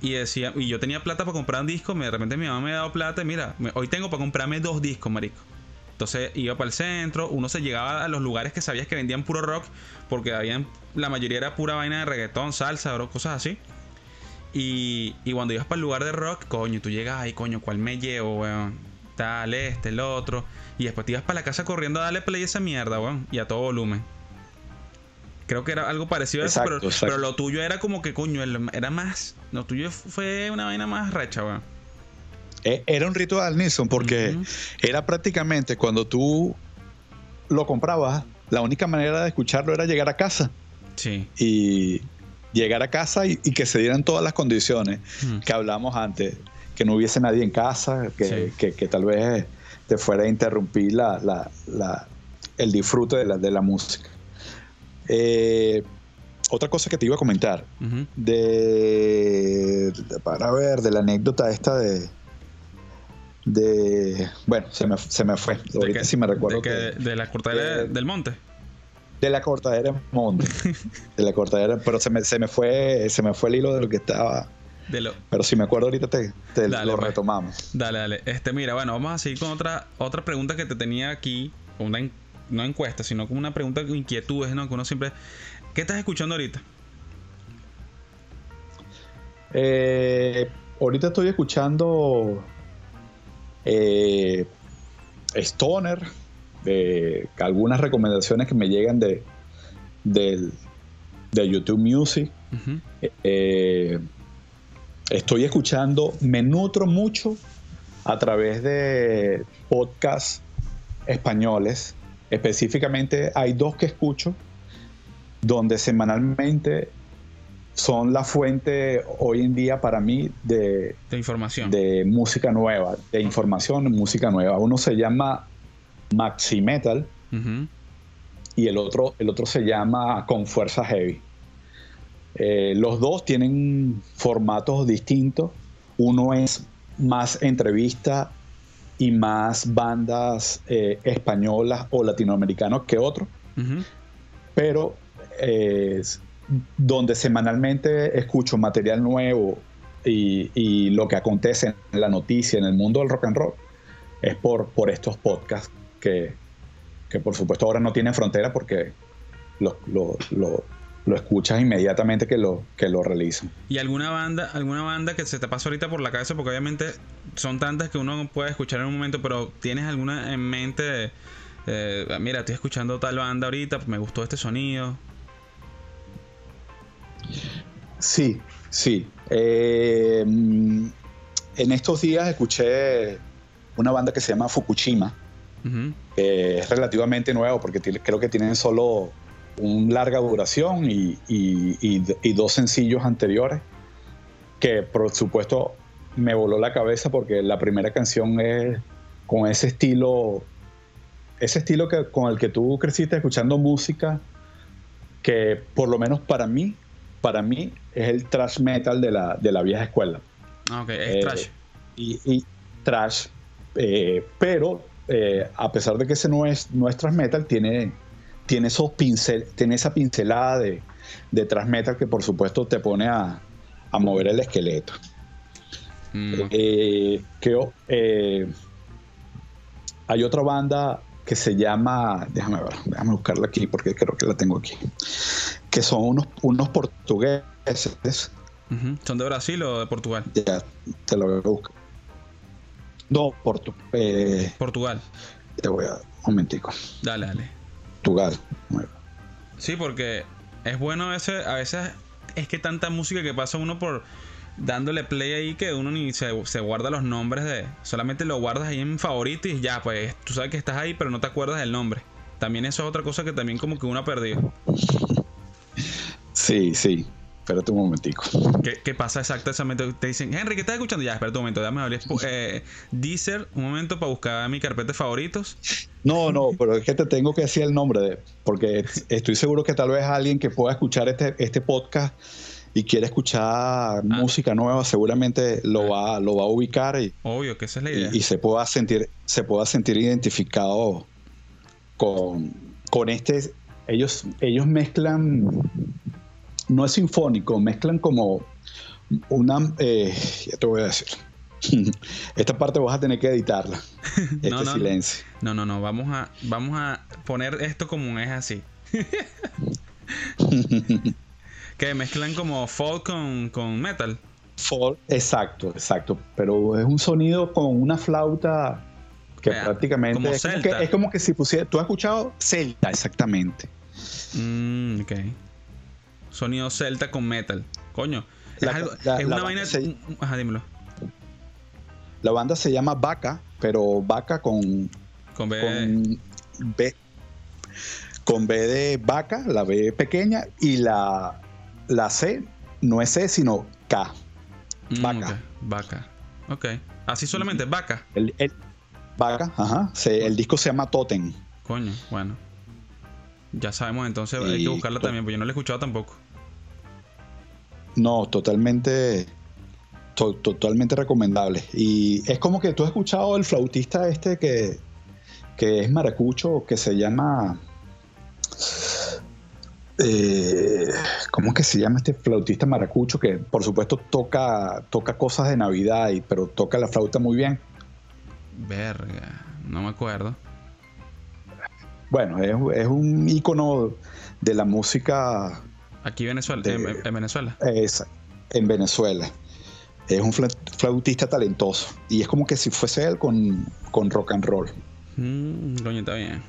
Y decía, y yo tenía plata para comprar un disco. De repente mi mamá me ha dado plata. Y mira, hoy tengo para comprarme dos discos, marico. Entonces iba para el centro, uno se llegaba a los lugares que sabías que vendían puro rock, porque habían, la mayoría era pura vaina de reggaetón, salsa, cosas así. Y, cuando ibas para el lugar de rock, coño, tú llegas ahí, coño, ¿cuál me llevo, weón? Tal, este, el otro. Y después te ibas para la casa corriendo a darle play a esa mierda, weón. Y a todo volumen. Creo que era algo parecido a eso, pero, lo tuyo era como que, coño, era más. Lo tuyo fue una vaina más recha, weón. E, era un ritual, Nilsson, porque era prácticamente cuando tú lo comprabas, la única manera de escucharlo era llegar a casa. Sí. Y llegar a casa y, que se dieran todas las condiciones hmm. que hablamos antes, que no hubiese nadie en casa, que, tal vez te fuera a interrumpir la, el disfrute de la, de la música. Eh, otra cosa que te iba a comentar, de, para ver, de la anécdota esta de, de bueno, se me, se me fue. Ahorita sí me recuerdo. De, de la cortadera del monte. De la cortadera monte. de la cortadera, pero se me, se me fue, se me fue el hilo de lo que estaba, Pero si me acuerdo ahorita te, lo pues. retomamos. Dale, dale. Este, mira, bueno, vamos a seguir con otra, otra pregunta que te tenía aquí, una no encuesta, sino como una pregunta de inquietudes, ¿no? Que uno siempre... ¿Qué estás escuchando ahorita? Eh, ahorita estoy escuchando eh, Stoner, de algunas recomendaciones que me llegan de, de, YouTube Music. Eh, estoy escuchando, me nutro mucho a través de podcasts españoles. Específicamente hay dos que escucho donde semanalmente son la fuente hoy en día para mí de, información. De música nueva, de información, música nueva. Uno se llama Maxi Metal y el otro, el otro se llama Con Fuerza Heavy. Eh, los dos tienen formatos distintos. Uno es más entrevista y más bandas eh, españolas o latinoamericanas que otro. Pero eh, donde semanalmente escucho material nuevo y, lo que acontece en la noticia, en el mundo del rock and roll, es por, por estos podcasts que, por supuesto ahora no tienen frontera porque lo, escuchas inmediatamente que lo, que lo realizan. ¿Y alguna banda, alguna banda que se te pasa ahorita por la cabeza? Porque obviamente son tantas que uno puede escuchar en un momento, pero ¿tienes alguna en mente? Eh, mira, estoy escuchando tal banda ahorita, me gustó este sonido. Sí, sí. Eh, en estos días escuché una banda que se llama Fukushima, que es relativamente nuevo porque creo que tienen solo una larga duración y, dos sencillos anteriores, que por supuesto me voló la cabeza porque la primera canción es con ese estilo, ese estilo que, con el que tú creciste escuchando música, que por lo menos para mí para mí es el trash metal de la, de la vieja escuela. Ah, ok, es eh, trash. Y, trash, eh, pero eh, a pesar de que ese no es, no es trash metal, tiene, tiene, esos pincel, tiene esa pincelada de, de metal que por supuesto te pone a, a mover el esqueleto. Mm. creo, hay otra banda que se llama, déjame ver, déjame buscarla aquí porque creo que la tengo aquí, que son unos, unos portugueses. ¿Son de Brasil o de Portugal? Ya, te lo voy a buscar. No, eh, Portugal. Te voy a. Un momentico. Dale, dale. Portugal. Sí, porque es bueno ese, a veces es que tanta música que pasa uno por dándole play ahí que uno ni se, guarda los nombres de. Solamente lo guardas ahí en favoritos y ya, pues tú sabes que estás ahí, pero no te acuerdas del nombre. También eso es otra cosa que también como que uno ha perdido. Sí, sí. Espérate un momentico. ¿Qué, pasa exactamente? Te dicen, Henry, ¿qué estás escuchando? Ya, espérate un momento, dame abrir eh, Deezer, un momento para buscar mi carpeta de favoritos. No, no, pero es que te tengo que decir el nombre, de, porque estoy seguro que tal vez alguien que pueda escuchar este, este podcast y quiere escuchar ah. música nueva, seguramente lo va, lo va a ubicar y, Obvio, que esa es la idea. y, se pueda sentir, se pueda sentir identificado con, con este. Ellos, ellos mezclan, no es sinfónico, mezclan como una, eh, ya te voy a decir. Esta parte vas a tener que editarla. Este no, silencio. No, no, no. Vamos a, vamos a poner esto como es así. que mezclan como folk con, metal. Folk, exacto, exacto. Pero es un sonido con una flauta que prácticamente es, como que, es, como que, si pusiera. ¿Tú has escuchado celta? Exactamente. Mm, ok. Sonido celta con metal. Coño. es, una vaina. Ajá, dímelo. La banda se llama Vaca, pero Vaca con. Con B. Con B, con B de vaca, la B pequeña, y la la C no es C, sino K. Mm, vaca. Vaca. Ok. Así solamente, vaca. El, vaca, ajá. el disco se llama Totem. Coño, bueno. Ya sabemos entonces, hay que buscarla también, porque yo no la he escuchado tampoco. No, totalmente. totalmente recomendable. Y es como que tú has escuchado el flautista este que, que es maracucho, que se llama eh, ¿cómo que se llama este flautista maracucho que por supuesto toca, toca cosas de Navidad, y, pero toca la flauta muy bien? Verga, no me acuerdo. Bueno, es, un ícono de la música. Aquí Venezuela, en, Venezuela. Es, en Venezuela. Es un flautista talentoso. Y es como que si fuese él con, rock and roll. Mm, coño, está bien.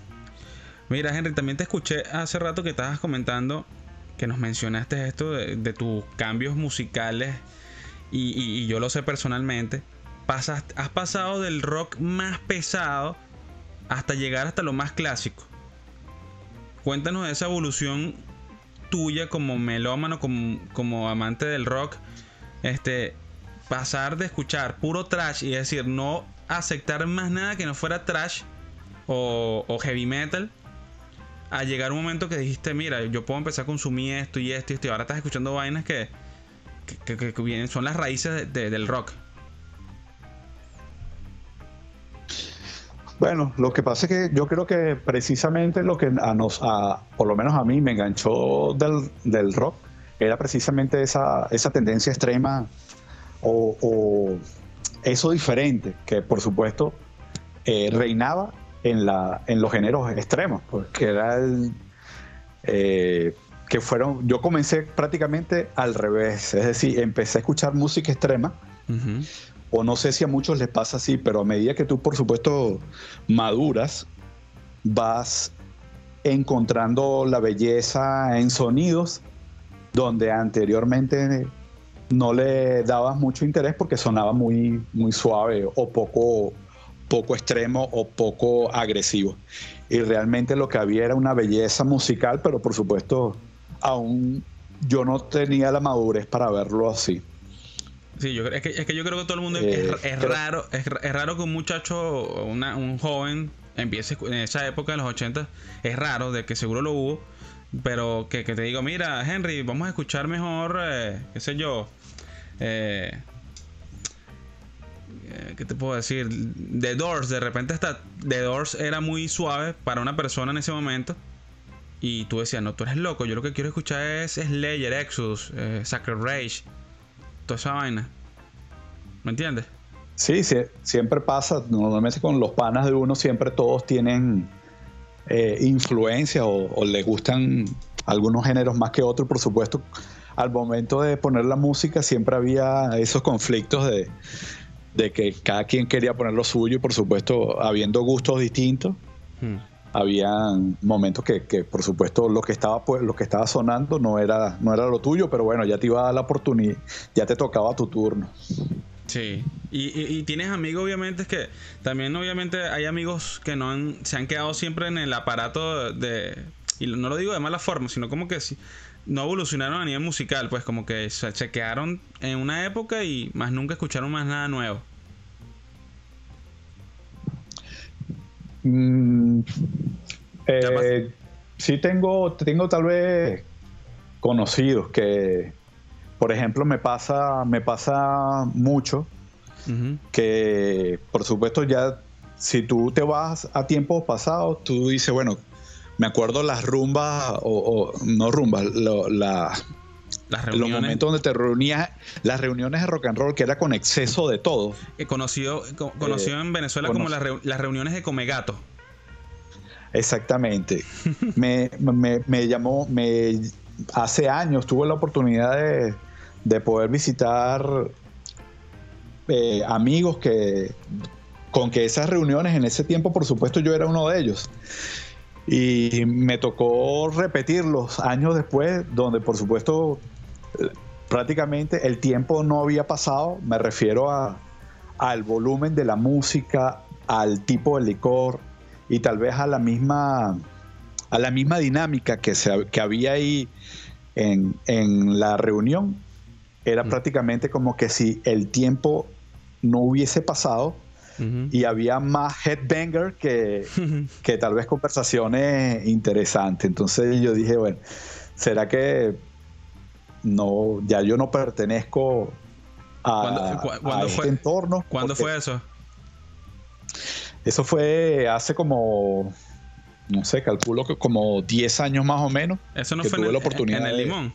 Mira, Henry, también te escuché hace rato que estabas comentando que nos mencionaste esto de, tus cambios musicales. Y, yo lo sé personalmente. has pasado del rock más pesado hasta llegar hasta lo más clásico. Cuéntanos de esa evolución tuya como melómano, como, como amante del rock. Este, pasar de escuchar puro trash y decir no aceptar más nada que no fuera trash o, heavy metal a llegar un momento que dijiste, mira, yo puedo empezar a consumir esto y esto y esto, y ahora estás escuchando vainas que, que, vienen, son las raíces del rock. Bueno, lo que pasa es que yo creo que precisamente lo que por lo menos a mí me enganchó del, rock, era precisamente esa, esa tendencia extrema o, eso diferente, que por supuesto eh, reinaba en, la, en los géneros extremos, porque era el... Eh, que fueron, yo comencé prácticamente al revés, es decir, empecé a escuchar música extrema, o no sé si a muchos les pasa así, pero a medida que tú, por supuesto, maduras, vas encontrando la belleza en sonidos donde anteriormente no le dabas mucho interés porque sonaba muy, muy suave o poco, poco extremo o poco agresivo. Y realmente lo que había era una belleza musical, pero por supuesto aún yo no tenía la madurez para verlo así. Sí, yo, es, que, es que yo creo que todo el mundo es, eh, raro, es, raro que un muchacho, un joven empiece en esa época de los 80, es raro, de que seguro lo hubo, pero que, te digo, mira, Henry, vamos a escuchar mejor, eh, qué sé yo, eh, eh, ¿qué te puedo decir? The Doors, de repente hasta The Doors era muy suave para una persona en ese momento. Y tú decías, no, tú eres loco, yo lo que quiero escuchar es Slayer, Exodus, eh, Sacred Rage, toda esa vaina. ¿Me entiendes? Sí, sí, siempre pasa, normalmente con los panas de uno siempre todos tienen eh, influencia o, o les gustan algunos géneros más que otros, por supuesto al momento de poner la música siempre había esos conflictos de, que cada quien quería poner lo suyo y por supuesto habiendo gustos distintos. Hmm. Había momentos que, por supuesto lo que estaba pues, lo que estaba sonando no era no era lo tuyo, pero bueno, ya te iba a dar la oportunidad, ya te tocaba tu turno. Sí, y, tienes amigos obviamente que también obviamente hay amigos que no se han quedado siempre en el aparato de, y no lo digo de mala forma, sino como que no evolucionaron a nivel musical, pues como que se, quedaron en una época y más nunca escucharon más nada nuevo. Mm, eh, sí tengo, tengo tal vez conocidos que, por ejemplo, me pasa, me pasa mucho que, por supuesto, ya si tú te vas a tiempos pasados, tú dices, bueno, me acuerdo las rumbas, o, no rumbas, la, los momentos donde te reunías, las reuniones de rock and roll, que era con exceso de todo. Eh, conocido conocido eh, en Venezuela como las, reuniones de Comegato. Exactamente. me, llamó, me, hace años tuve la oportunidad de, poder visitar eh, amigos que con que esas reuniones en ese tiempo, por supuesto, yo era uno de ellos. Y me tocó repetirlos años después, donde por supuesto prácticamente el tiempo no había pasado, me refiero a, al volumen de la música, al tipo de licor y tal vez a la misma, a la misma dinámica que, se, que había ahí en, en la reunión. Era prácticamente como que si el tiempo no hubiese pasado, y había más headbanger que, que tal vez conversaciones interesantes. Entonces yo dije, bueno, ¿será que no, ya yo no pertenezco a, este fue, entorno? ¿Cuándo fue eso? Eso fue hace como no sé, calculo que como 10 años más o menos. Eso no que fue tuve en la oportunidad en el de- limón.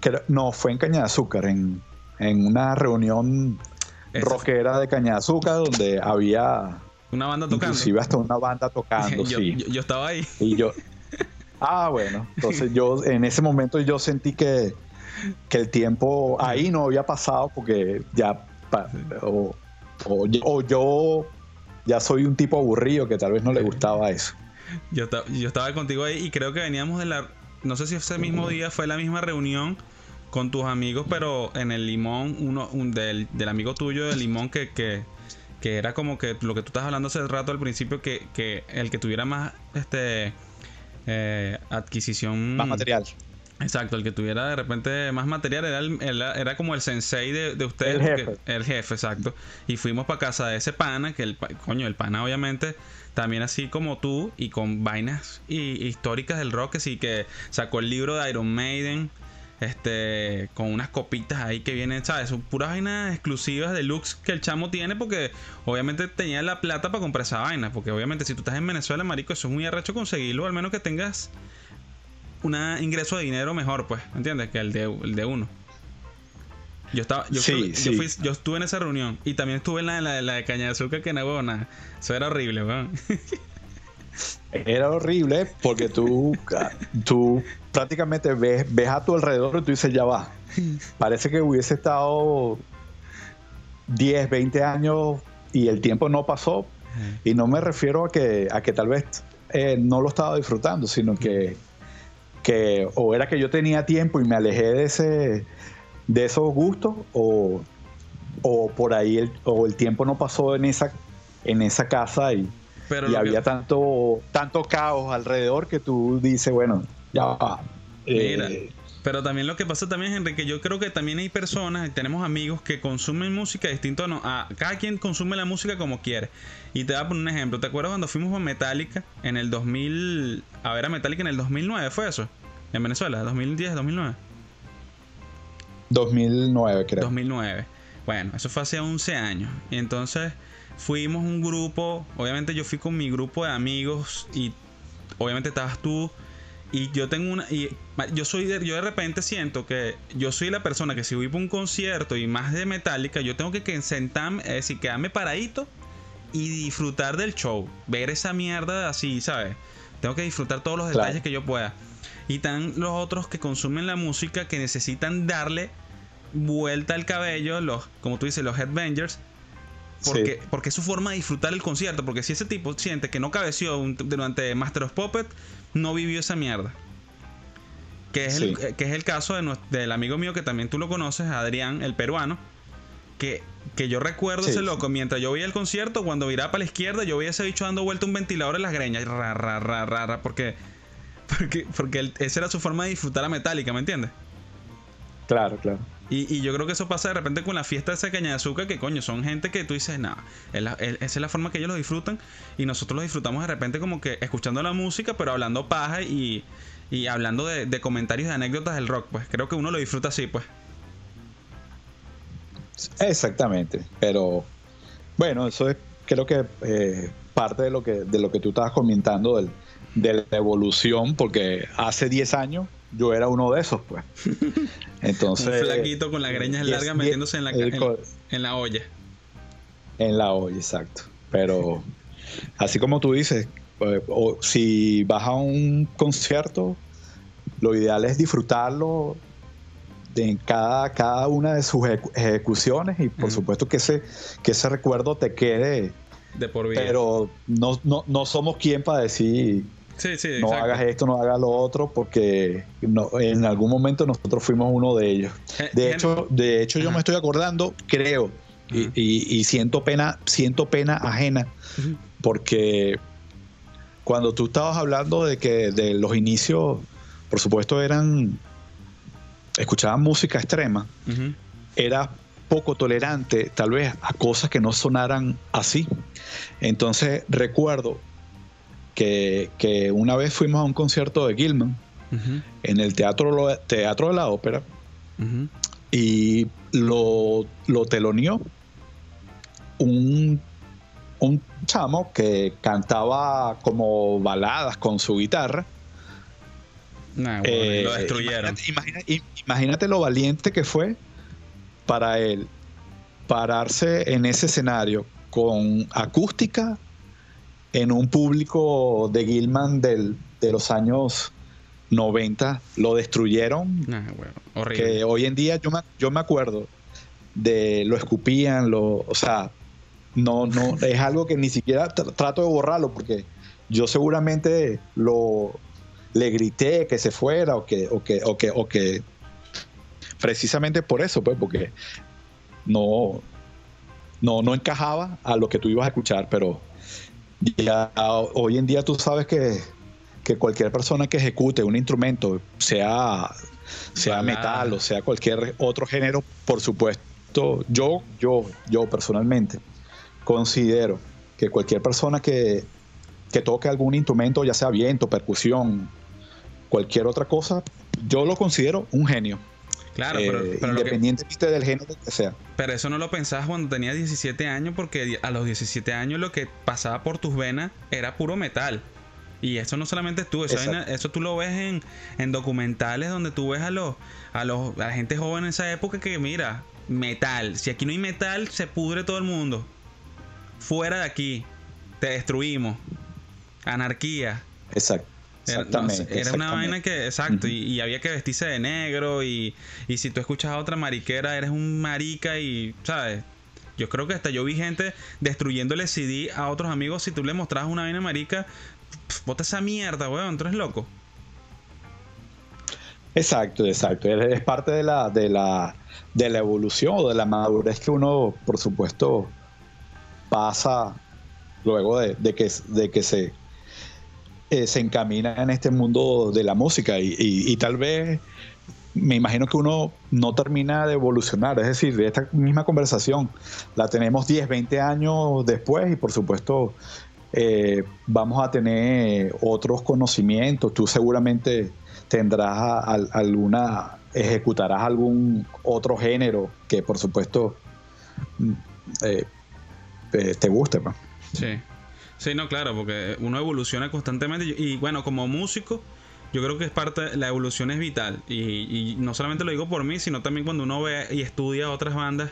que- no, fue en Caña de Azúcar, en, en una reunión Eso. rockera de Caña de Azúcar donde había Una banda tocando. inclusive hasta una banda tocando, yo, sí. yo- yo estaba ahí. Y yo, ah, bueno, entonces yo en ese momento yo sentí que, que el tiempo ahí no había pasado porque ya, o, o yo- ya soy un tipo aburrido que tal vez no le gustaba eso. Yo, yo estaba contigo ahí y creo que veníamos de la. No sé si ese mismo día fue la misma reunión con tus amigos, pero en el limón, uno un del, del amigo tuyo del limón que, que, que era como que lo que tú estás hablando hace rato al principio, que, que el que tuviera más este eh, adquisición. Más material. Exacto, el que tuviera de repente más material era, el- era, era como el sensei de, de ustedes. El jefe. porque- el jefe, exacto. Y fuimos para casa de ese pana, que el coño, el pana obviamente también así como tú y con vainas y, históricas del rock, que sí que sacó el libro de Iron Maiden. Este, con unas copitas ahí que vienen, ¿sabes? Son puras vainas exclusivas de looks que el chamo tiene porque obviamente tenía la plata para comprar esa vaina. Porque obviamente si tú estás en Venezuela, marico, eso es muy arrecho conseguirlo, al menos que tengas un ingreso de dinero mejor, pues, ¿entiendes? Que el de, el de uno. Yo estaba, yo, Sí, creo que- yo, sí. fui- yo estuve en esa reunión y también estuve en la, la, la de caña de azúcar que no hubo nada. Eso era horrible, weón. Era horrible porque tú, tú prácticamente ves, ves a tu alrededor y tú dices, ya va. Parece que hubiese estado 10, 20 años y el tiempo no pasó. Y no me refiero a que, a que tal vez eh, no lo estaba disfrutando, sino que, que o era que yo tenía tiempo y me alejé de, ese, de esos gustos, o, o por ahí el, o el tiempo no pasó en esa, en esa casa y, Pero y que- había tanto, tanto caos alrededor que tú dices, bueno, ya va. eh. Pero también lo que pasa también, Enrique, yo creo que también hay personas, y tenemos amigos que consumen música distinto a, no- a- cada quien consume la música como quiere. Y te voy a poner un ejemplo. ¿Te acuerdas cuando fuimos a Metallica en el 2000, a ver a Metallica en el 2009 fue eso? En Venezuela, 2010, 2009. 2009, creo. 2009. Bueno, eso fue hace 11 años. Y entonces fuimos un grupo, obviamente yo fui con mi grupo de amigos y obviamente estabas tú y yo tengo una y yo soy de, yo de repente siento que yo soy la persona que si voy para un concierto y más de Metallica, yo tengo que, que sentarme, es decir, quedarme paradito y disfrutar del show, ver esa mierda así, ¿sabes? Tengo que disfrutar todos los Claro. detalles que yo pueda. Y están los otros que consumen la música que necesitan darle vuelta al cabello, los, como tú dices, los headbangers, porque, Sí. porque es su forma de disfrutar el concierto. Porque si ese tipo siente que no cabeció un- durante Master of Puppet, no vivió esa mierda. Que es, el, que es el caso de del amigo mío que también tú lo conoces, Adrián, el peruano. Que, que yo recuerdo Sí, ese loco. Mientras yo veía el concierto, cuando viraba para la izquierda, yo veía ese bicho dando vuelta un ventilador en las greñas. Ra, ra, ra, ra, ra, porque porque, porque él- esa era su forma de disfrutar la metálica, ¿me entiendes? Claro, claro. Y, y yo creo que eso pasa de repente con la fiesta de esa caña de azúcar, que coño, son gente que tú dices, nada, esa es la forma que ellos lo disfrutan y nosotros lo disfrutamos de repente como que escuchando la música, pero hablando paja y, y hablando de, de comentarios, de anécdotas del rock, pues creo que uno lo disfruta así, pues. Exactamente. Pero bueno, eso es creo que eh, parte de lo que de lo que tú estabas comentando del- de la evolución, porque hace 10 años yo era uno de esos, pues. Entonces, Un flaquito con las greñas largas metiéndose en la, el en, en la olla. En la olla, exacto. Pero así como tú dices, eh, o si vas a un concierto, lo ideal es disfrutarlo de en cada, cada una de sus ejecu- ejecuciones y por supuesto que ese, que ese recuerdo te quede, De por vida. pero no, no, no somos quien para decir sí, sí, no exacto. hagas esto, no hagas lo otro, porque no- en algún momento nosotros fuimos uno de ellos. Gen- De hecho, de hecho yo Ajá. me estoy acordando, creo, y, Ajá. y- y siento pena, siento pena ajena, porque cuando tú estabas hablando de que de los inicios, por supuesto, eran escuchaban música extrema, era poco tolerante tal vez a cosas que no sonaran así. Entonces recuerdo que, que una vez fuimos a un concierto de Gilman en el teatro, teatro de la Ópera y lo, lo teloneó un un chamo que cantaba como baladas con su guitarra. Eh, lo destruyeron. imagínate, lo valiente que fue para él pararse en ese escenario con acústica en un público de Gilman del, de los años 90 lo destruyeron. Ah, que hoy en día yo me, yo me acuerdo de lo escupían, lo, o sea, no, no, es algo que ni siquiera trato de borrarlo porque yo seguramente lo le grité que se fuera o que, o que, o que, o que precisamente por eso, pues, porque no, no, no encajaba a lo que tú ibas a escuchar, pero ya hoy en día tú sabes que que cualquier persona que ejecute un instrumento, sea, sea metal o sea cualquier otro género, por supuesto, yo, yo, yo personalmente considero que cualquier persona que, que toque algún instrumento, ya sea viento, percusión, cualquier otra cosa, yo lo considero un genio. Claro, pero, eh, independientemente del género que sea. Pero eso no lo pensabas cuando tenías 17 años, porque a los 17 años lo que pasaba por tus venas era puro metal. Y eso no solamente tú, eso, eso tú lo ves en, documentales donde tú ves a los, a los a la gente joven en esa época que mira, metal, si aquí no hay metal, se pudre todo el mundo. Fuera de aquí, te destruimos. Anarquía. Exacto. Exactamente. Era, una vaina que, exacto, y, había que vestirse de negro y, y si tú escuchas a otra mariquera, eres un marica y, ¿sabes? Yo creo que hasta yo vi gente destruyéndole CD a otros amigos si tú le mostrabas una vaina marica bota esa mierda, weón, tú eres loco. Exacto, exacto. Es parte de la, de la, de la evolución o de la madurez que uno, por supuesto, pasa luego de, que, de que se, eh, se encamina en este mundo de la música y, tal vez me imagino que uno no termina de evolucionar, es decir, de esta misma conversación la tenemos 10, 20 años después y por supuesto eh, vamos a tener otros conocimientos. Tú seguramente tendrás alguna, ejecutarás algún otro género que por supuesto mm, eh, te guste. Pues. Sí. Sí, no, claro, porque uno evoluciona constantemente y bueno, como músico, yo creo que es parte, la evolución es vital y, y, no solamente lo digo por mí, sino también cuando uno ve y estudia otras bandas,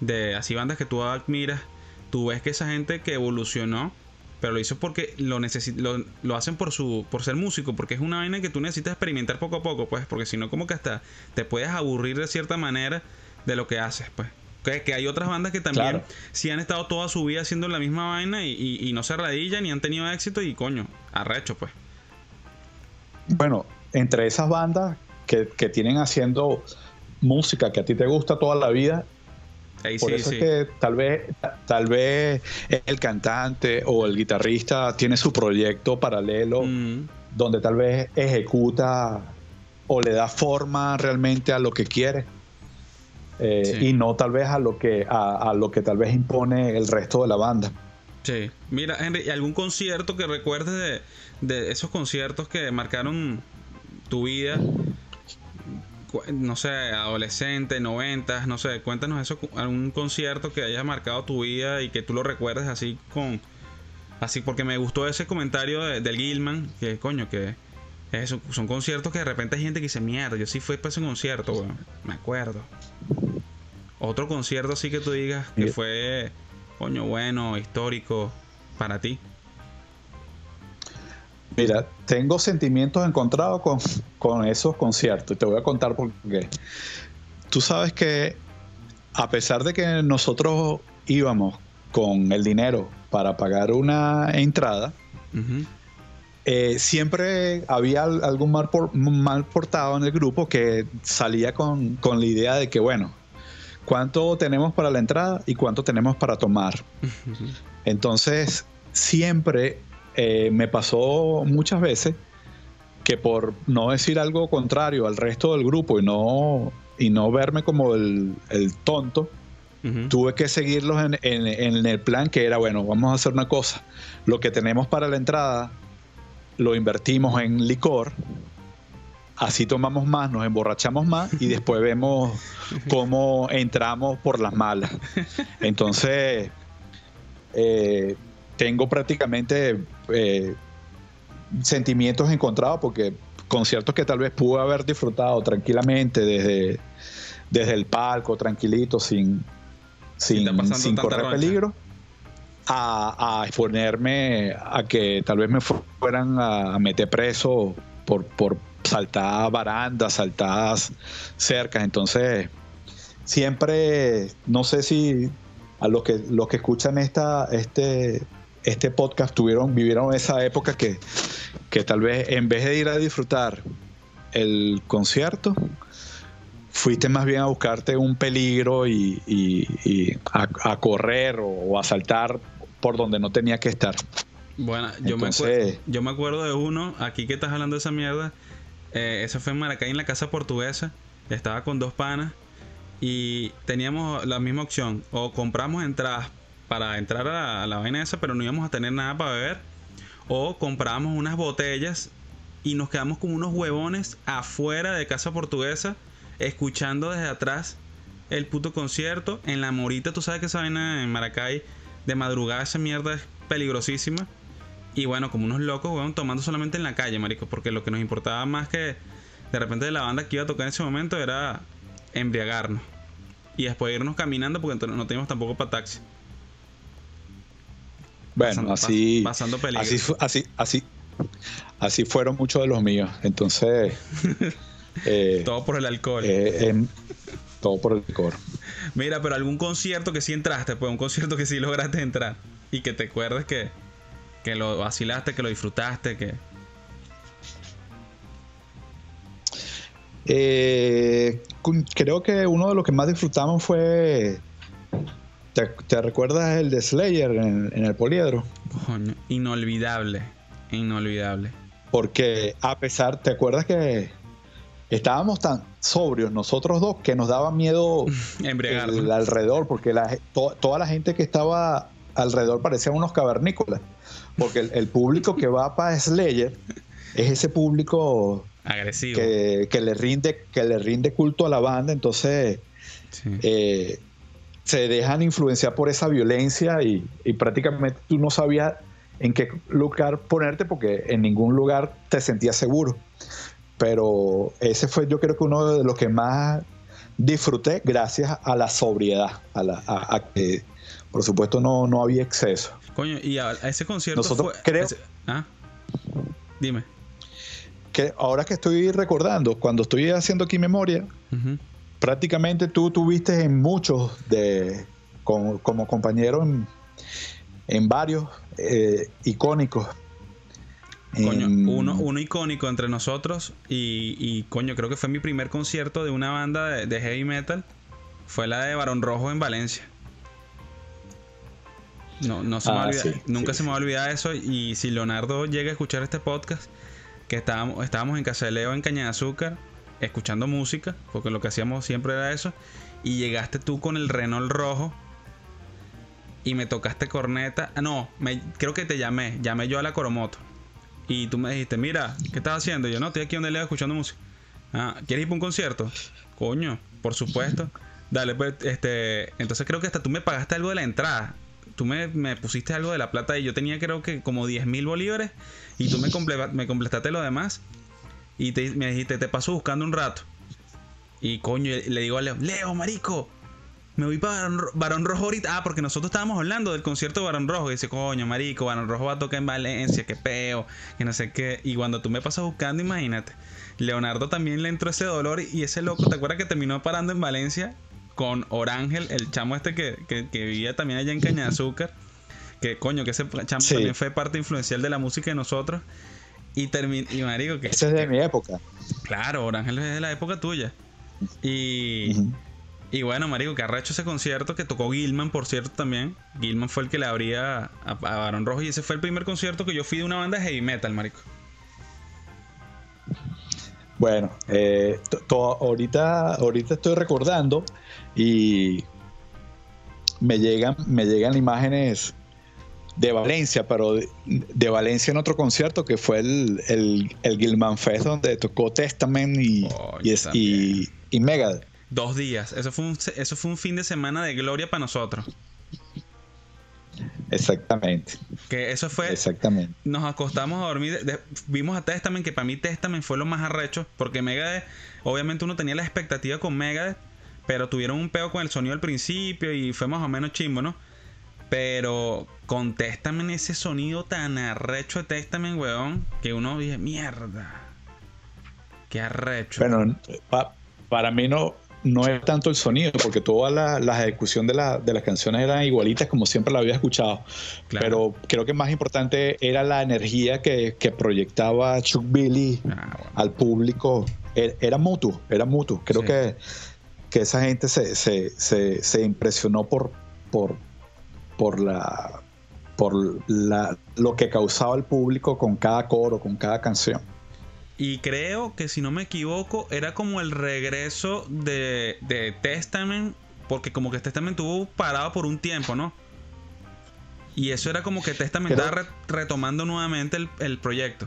de así bandas que tú admiras, tú ves que esa gente que evolucionó pero lo hizo porque lo, lo, lo, hacen por su por ser músico, porque es una vaina que tú necesitas experimentar poco a poco, pues, porque si no como que hasta te puedes aburrir de cierta manera de lo que haces, pues. Que, que hay otras bandas que también sí han estado toda su vida haciendo la misma vaina y, no se radillan y han tenido éxito y coño, arrecho, pues. Bueno, entre esas bandas que, que tienen haciendo música que a ti te gusta toda la vida, por eso es que tal vez, tal vez el cantante o el guitarrista tiene su proyecto paralelo mm. donde tal vez ejecuta o le da forma realmente a lo que quiere. Eh, y no tal vez a lo que a, lo que tal vez impone el resto de la banda. Sí. Mira, Henry, ¿algún concierto que recuerdes de, de esos conciertos que marcaron tu vida no sé, adolescente, noventas, no sé, cuéntanos eso, algún concierto que haya marcado tu vida y que tú lo recuerdes así con... Así porque me gustó ese comentario del Gilman, que coño, que eso, son conciertos que de repente hay gente que dice, mierda, yo sí fui para ese concierto, me acuerdo. Otro concierto así que tú digas que fue, coño, bueno, histórico para ti. Mira, tengo sentimientos encontrados con, esos conciertos y te voy a contar por qué. Tú sabes que a pesar de que nosotros íbamos con el dinero para pagar una entrada, eh, siempre había algún mal, mal, portado en el grupo que salía con, con, la idea de que, bueno, ¿cuánto tenemos para la entrada y cuánto tenemos para tomar? Entonces, siempre eh, me pasó muchas veces que por no decir algo contrario al resto del grupo y no, y no verme como el, tonto, tuve que seguirlos en, el plan que era, bueno, vamos a hacer una cosa, lo que tenemos para la entrada lo invertimos en licor, así tomamos más, nos emborrachamos más y después vemos cómo entramos por las malas. Entonces eh, tengo prácticamente eh, sentimientos encontrados porque conciertos que tal vez pude haber disfrutado tranquilamente desde, desde el palco, tranquilito, sin, sin, sin correr peligro, a, exponerme a que tal vez me fueran a, meter preso por, por saltar barandas, saltar cercas. Entonces, siempre, no sé si a los que, los que escuchan esta, este, este podcast tuvieron, vivieron esa época que, que tal vez en vez de ir a disfrutar el concierto, fuiste más bien a buscarte un peligro y, a, correr o, a saltar por donde no tenía que estar. Bueno, yo, me acuerdo, yo me acuerdo de uno, aquí que estás hablando de esa mierda, eh, ese fue en Maracay, en la casa portuguesa, estaba con dos panas y teníamos la misma opción, o compramos entradas para entrar a la, vaina esa, pero no íbamos a tener nada para beber. O compramos unas botellas y nos quedamos como unos huevones afuera de Casa Portuguesa, escuchando desde atrás el puto concierto. En la morita, tú sabes que esa vaina en Maracay, de madrugada esa mierda es peligrosísima. Y bueno, como unos locos, weón, tomando solamente en la calle, marico. Porque lo que nos importaba más que de repente de la banda que iba a tocar en ese momento era embriagarnos. Y después irnos caminando porque no teníamos tampoco para taxi. Bueno, así, pasando así, así, así, así fueron muchos de los míos. Entonces, eh, todo por el alcohol. Eh, todo por el alcohol. Mira, pero algún concierto que sí entraste, pues un concierto que sí lograste entrar y que te acuerdes que, que lo vacilaste, que lo disfrutaste, que... Eh, creo que uno de los que más disfrutamos fue ¿Te, recuerdas el de Slayer en, el poliedro? inolvidable, inolvidable. Porque a pesar, ¿te acuerdas que estábamos tan sobrios nosotros dos que nos daba miedo el alrededor? Porque toda la gente que estaba alrededor parecían unos cavernícolas. Porque el, público que va para Slayer es ese público agresivo que, le rinde que le rinde culto a la banda entonces eh, se dejan influenciar por esa violencia y, prácticamente tú no sabías en qué lugar ponerte porque en ningún lugar te sentías seguro. Pero ese fue yo creo que uno de los que más disfruté gracias a la sobriedad, a, la, que por supuesto no, no había exceso. Coño, y a, ese concierto Nosotros creo... ¿ah? Dime. Que ahora que estoy recordando, cuando estoy haciendo aquí memoria, prácticamente tú tuviste en muchos de como, compañero en, varios eh, icónicos. Coño, uno, uno icónico entre nosotros y, coño, creo que fue mi primer concierto de una banda de, heavy metal. Fue la de Barón Rojo en Valencia. No, no se me ah, nunca se me va a olvidar eso. Y si Leonardo llega a escuchar este podcast, que estábamos, estábamos en Casa de Leo en Caña de Azúcar, escuchando música, porque lo que hacíamos siempre era eso, y llegaste tú con el Renault rojo y me tocaste corneta. Ah, no, me, creo que te llamé, llamé yo a la Coromoto. Y tú me dijiste, mira, ¿qué estás haciendo? yo no, estoy aquí donde leo escuchando música. Ah, ¿quieres ir para un concierto? Coño, por supuesto. Dale, pues, este, entonces creo que hasta tú me pagaste algo de la entrada. Tú me, pusiste algo de la plata y yo tenía creo que como 10 mil bolívares y tú me, me completaste lo demás y me dijiste, te paso buscando un rato. Y coño, le digo a Leo, Leo, marico, me voy para Barón, Rojo ahorita. Ah, porque nosotros estábamos hablando del concierto de Barón Rojo. Y dice, coño, marico, Barón Rojo va a tocar en Valencia, qué peo, que no sé qué. Y cuando tú me pasas buscando, imagínate. Leonardo también le entró ese dolor y ese loco, ¿te acuerdas que terminó parando en Valencia con Orángel, el chamo este que, vivía también allá en Caña de Azúcar? Que coño, que ese chamo también fue parte influencial de la música de nosotros. Y, y marico, que... Ese es de mi época. Claro, Orángel es de la época tuya. Y... Y bueno, marico, que arrecho ese concierto que tocó Gilman, por cierto, también. Gilman fue el que le abría a, Barón Rojo y ese fue el primer concierto que yo fui de una banda de heavy metal, marico. Bueno, eh, ahorita, ahorita estoy recordando y me llegan, me llegan imágenes de Valencia, pero de, Valencia en otro concierto que fue el, el, Gilman Fest donde tocó Testament y, y, y, Megadeth. Dos días, eso fue, un, eso fue un fin de semana de gloria para nosotros. Exactamente. Que eso fue. Exactamente. Nos acostamos a dormir. vimos a Testament, que para mí Testament fue lo más arrecho. Porque Megadeth, obviamente uno tenía la expectativa con Megadeth. Pero tuvieron un peo con el sonido al principio y fue más o menos chimbo, ¿no? Pero con Testament ese sonido tan arrecho de Testament, weón, que uno dice, mierda. Qué arrecho. Bueno, para mí no, no es tanto el sonido, porque toda la, ejecución de, las canciones eran igualitas como siempre la había escuchado. Pero creo que más importante era la energía que, proyectaba Chuck Billy ah, al público. E, era, mutuo, era mutuo. Creo que, que esa gente se, se, impresionó por, por, por la por la, lo que causaba el público con cada coro, con cada canción. Y creo que si no me equivoco, era como el regreso de, de Testament, porque como que Testament estuvo parado por un tiempo, ¿no? Y eso era como que Testament estaba retomando nuevamente el, proyecto.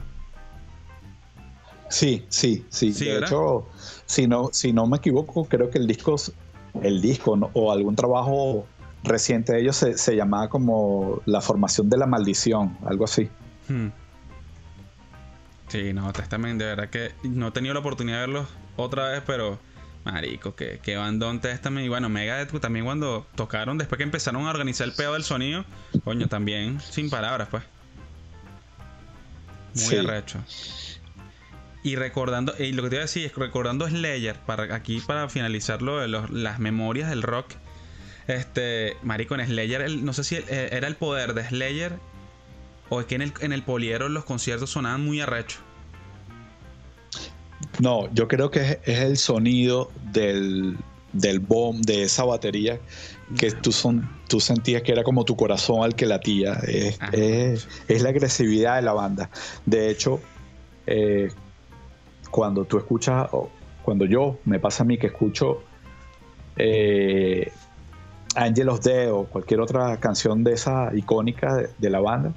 Sí, sí, sí. de hecho, si no, si no me equivoco, creo que el disco, el disco o algún trabajo reciente de ellos se, llamaba como La formación de la maldición, algo así. Hmm. Sí, no, Testament, de verdad que no he tenido la oportunidad de verlos otra vez, pero marico, que, que bandón Testament. Y bueno, Megadeth también cuando tocaron, después que empezaron a organizar el pedo del sonido, coño, también sin palabras, pues. Muy arrecho. Y recordando, y lo que te iba a decir es recordando Slayer, para, aquí para finalizar lo de las memorias del rock. Este, marico, en Slayer, no sé si eh, era el poder de Slayer ¿O es que en el, en el poliero los conciertos sonaban muy arrechos? No, yo creo que es, el sonido del, del bomb, de esa batería, que tú, son, tú sentías que era como tu corazón al que latía. Es, es, la agresividad de la banda. De hecho, eh, cuando tú escuchas, cuando yo, me pasa a mí que escucho eh, Angelos Dead o cualquier otra canción de esa icónica de, la banda,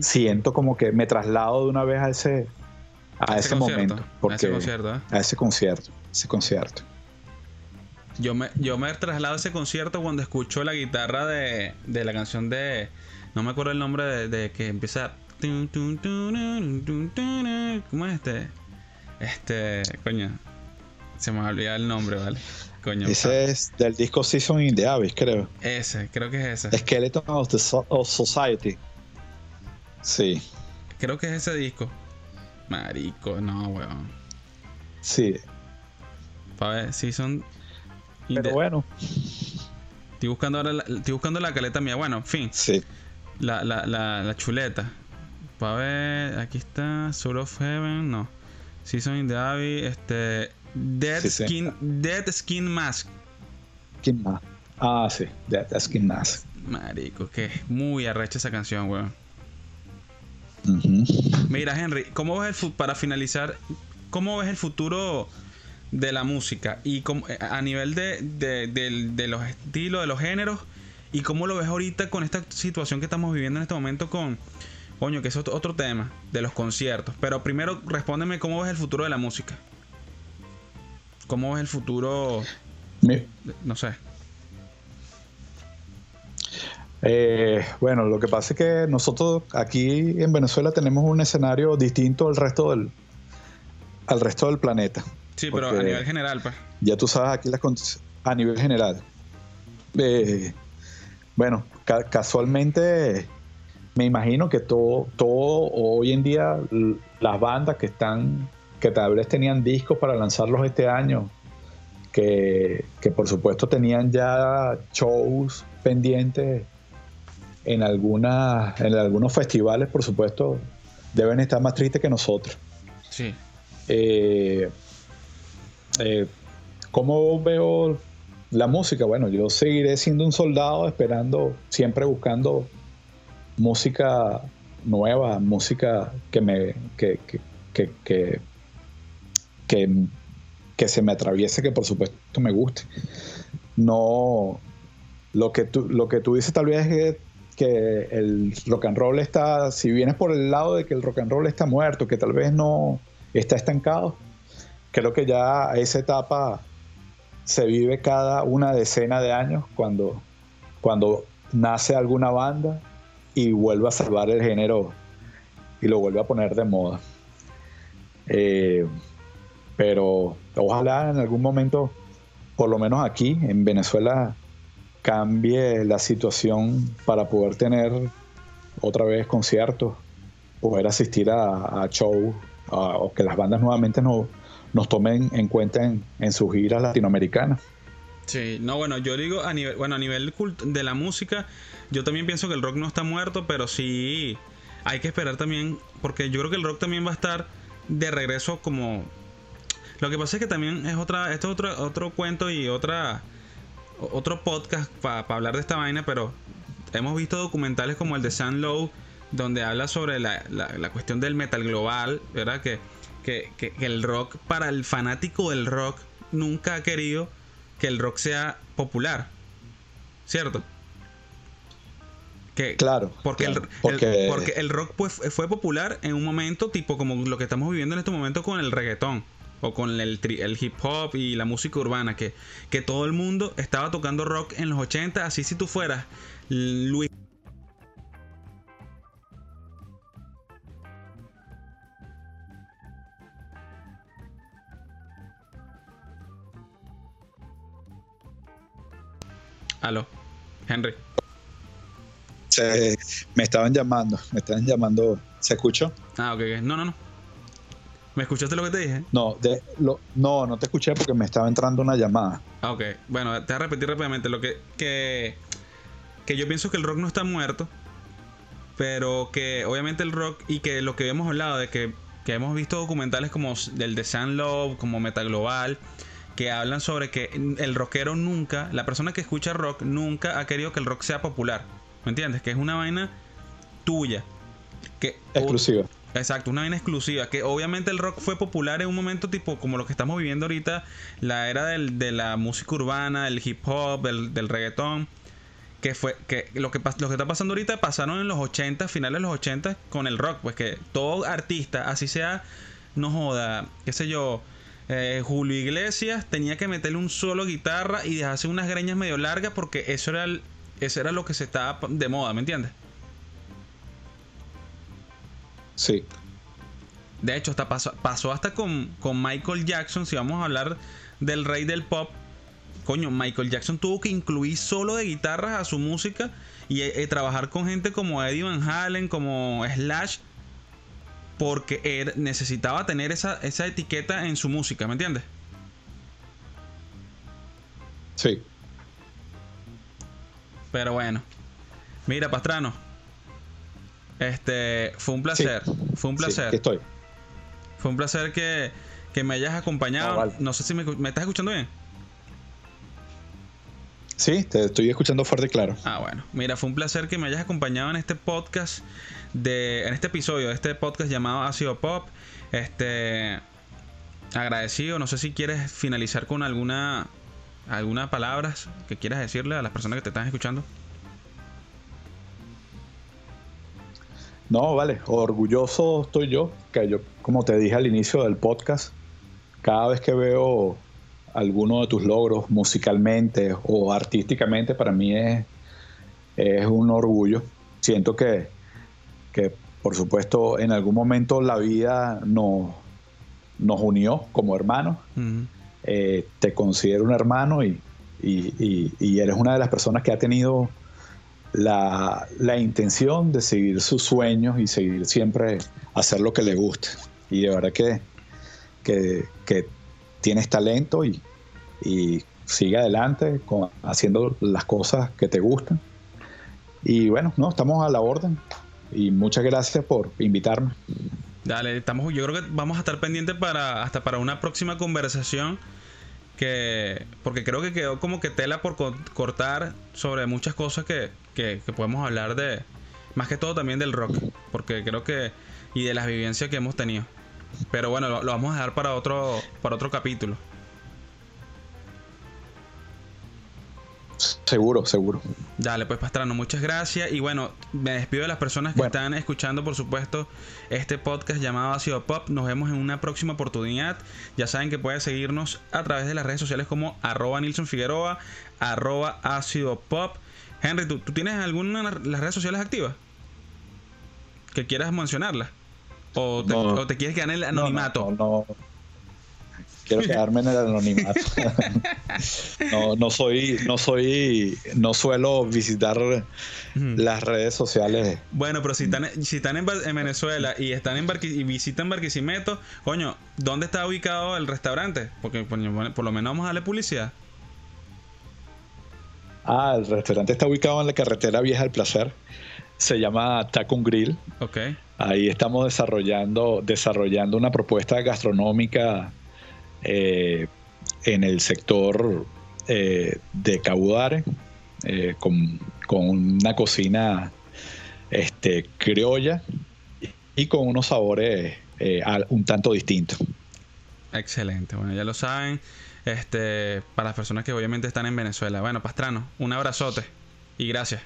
siento como que me traslado de una vez a ese, a, ese, momento. Porque, a ese concierto. ¿eh? A ese concierto. Ese concierto. Yo me, yo me traslado a ese concierto cuando escucho la guitarra de, de la canción de. No me acuerdo el nombre de, de que empieza. ¿Cómo es este? Este. Coño. Se me olvidado el nombre, ¿vale? Ese es del disco Season in the Abyss, creo. Ese, creo que es ese. Skeleton of, the Society. Sí. Creo que es ese disco. Marico, no, weón. Sí. Pa' ver, Season. Pero bueno. Estoy buscando ahora la, estoy buscando la caleta mía. Bueno, en fin. Sí. La, la, la, la chuleta. Para ver, aquí está. Soul of Heaven, no. Season in the Abbey, este. Dead, skin, Dead Skin Mask. Skin Mask. Ah, sí, Dead Skin Mask. Marico, que muy arrecha esa canción, weón. Mira, Henry, ¿cómo ves el para finalizar, cómo ves el futuro de la música y eh, a nivel de, de, los estilos, de los géneros y cómo lo ves ahorita con esta situación que estamos viviendo en este momento con, coño, que es otro tema de los conciertos. Pero primero respóndeme cómo ves el futuro de la música. ¿Cómo es el futuro? No sé. Eh, bueno, lo que pasa es que nosotros aquí en Venezuela tenemos un escenario distinto al resto del, al resto del planeta. Sí, pero a nivel general, pues. Ya tú sabes aquí las condiciones. A nivel general. Eh, bueno, casualmente me imagino que todo, todo hoy en día las bandas que están que tal vez tenían discos para lanzarlos este año, que, por supuesto tenían ya shows pendientes en, alguna, en algunos festivales, por supuesto, deben estar más tristes que nosotros. Sí. Eh, eh, ¿Cómo veo la música? Bueno, yo seguiré siendo un soldado esperando, siempre buscando música nueva, música que me que, que, que, se me atraviese, que por supuesto me guste. No, lo que tú, lo que tú dices tal vez es que, el rock and roll está, si vienes por el lado de que el rock and roll está muerto, que tal vez no está estancado, creo que ya esa etapa se vive cada una decena de años cuando, cuando nace alguna banda y vuelve a salvar el género y lo vuelve a poner de moda. Eh, pero ojalá en algún momento, por lo menos aquí en Venezuela, cambie la situación para poder tener otra vez conciertos, poder asistir a, shows, o que las bandas nuevamente no, nos tomen en cuenta en, en sus giras latinoamericanas. Sí, no, bueno, yo digo a nivel, bueno, a nivel de la música, yo también pienso que el rock no está muerto, pero sí hay que esperar también, porque yo creo que el rock también va a estar de regreso como... Lo que pasa es que también es otra, esto es otro, otro cuento y otra, otro podcast para hablar de esta vaina, pero hemos visto documentales como el de Sam Lowe, donde habla sobre la, la, cuestión del metal global, ¿verdad? Que, que, que el rock, para el fanático del rock, nunca ha querido que el rock sea popular. ¿Cierto? Que, claro. Porque, El, porque... el rock pues, fue popular en un momento tipo como lo que estamos viviendo en este momento con el reggaetón. O con el, el hip hop y la música urbana. Que, que todo el mundo estaba tocando rock en los 80. Así si tú fueras Luis Aló, Henry. me estaban llamando, me estaban llamando. ¿Se escuchó? Ah, ok, No, no, no. ¿Me escuchaste lo que te dije? No, de, lo, no, no te escuché porque me estaba entrando una llamada. Ah, ok. Bueno, te voy a repetir rápidamente lo que, que, que yo pienso que el rock no está muerto, pero que obviamente el rock y que lo que hemos hablado de que, que hemos visto documentales como el de Sun Love, como Metal Global, que hablan sobre que el rockero nunca, la persona que escucha rock nunca ha querido que el rock sea popular. ¿Me entiendes? Que es una vaina tuya. Que, exclusiva. Exacto, una vaina exclusiva. Que obviamente el rock fue popular en un momento tipo como lo que estamos viviendo ahorita, la era de la música urbana, el hip hop, del, del reggaetón. Que fue que lo que lo que está pasando ahorita pasaron en los 80, finales de los 80 con el rock, pues que todo artista, así sea, no joda, qué sé yo, eh, Julio Iglesias tenía que meterle un solo guitarra y dejarse unas greñas medio largas porque eso era, eso era lo que se estaba de moda, ¿me entiendes? Sí. De hecho, hasta pasó, pasó hasta con, Michael Jackson, si vamos a hablar del rey del pop. Coño, Michael Jackson tuvo que incluir solo de guitarras a su música y eh, trabajar con gente como Eddie Van Halen, como Slash, porque él necesitaba tener esa, esa etiqueta en su música, ¿me entiendes? Sí. Pero bueno. Mira, Pastrano. Este, fue un placer. Fue un placer. Sí, estoy. Fue un placer que, me hayas acompañado. No sé si me, me, estás escuchando bien. Sí, te estoy escuchando fuerte y claro. Ah, bueno. Mira, fue un placer que me hayas acompañado en este podcast de, en este episodio de este podcast llamado Ácido Pop. Este, agradecido. No sé si quieres finalizar con alguna, alguna palabras que quieras decirle a las personas que te están escuchando. No, vale, orgulloso estoy yo, que yo, como te dije al inicio del podcast, cada vez que veo alguno de tus logros musicalmente o artísticamente, para mí es, es un orgullo. Siento que, que por supuesto en algún momento la vida nos, nos unió como hermanos. Eh, te considero un hermano y, eres una de las personas que ha tenido la, intención de seguir sus sueños y seguir siempre hacer lo que le guste. Y de verdad que, que, tienes talento y, y sigue adelante con, haciendo las cosas que te gustan. Y bueno, no, estamos a la orden y muchas gracias por invitarme. Dale, estamos, yo creo que vamos a estar pendientes para hasta para una próxima conversación que porque creo que quedó como que tela por cortar sobre muchas cosas que, que, podemos hablar de más que todo también del rock porque creo que y de las vivencias que hemos tenido pero bueno lo, lo vamos a dejar para otro para otro capítulo Seguro, seguro. Dale, pues Pastrano, muchas gracias. Y bueno, me despido de las personas que están escuchando, por supuesto, este podcast llamado Ácido Pop. Nos vemos en una próxima oportunidad. Ya saben que pueden seguirnos a través de las redes sociales como arroba Nilson Figueroa, arroba Ácido Pop. Henry, ¿tú, tienes alguna de las redes sociales activas? que quieras mencionarla. O te, o te quieres quedar en el anonimato. no, no quiero quedarme en el anonimato. no, no soy, no soy, no suelo visitar las redes sociales. Bueno, pero si están, si están en, Venezuela y están en y visitan Barquisimeto, coño, ¿dónde está ubicado el restaurante? Porque por lo menos vamos a darle publicidad. Ah, el restaurante está ubicado en la carretera Vieja del Placer. Se llama Tacun Grill. Ok. Ahí estamos desarrollando, desarrollando una propuesta gastronómica eh, en el sector eh, de Caudare, eh, con, una cocina este, criolla y con unos sabores un tanto distintos. Excelente, bueno, ya lo saben. Este, para las personas que obviamente están en Venezuela. Bueno, Pastrano, un abrazote y gracias.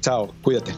Chao, cuídate.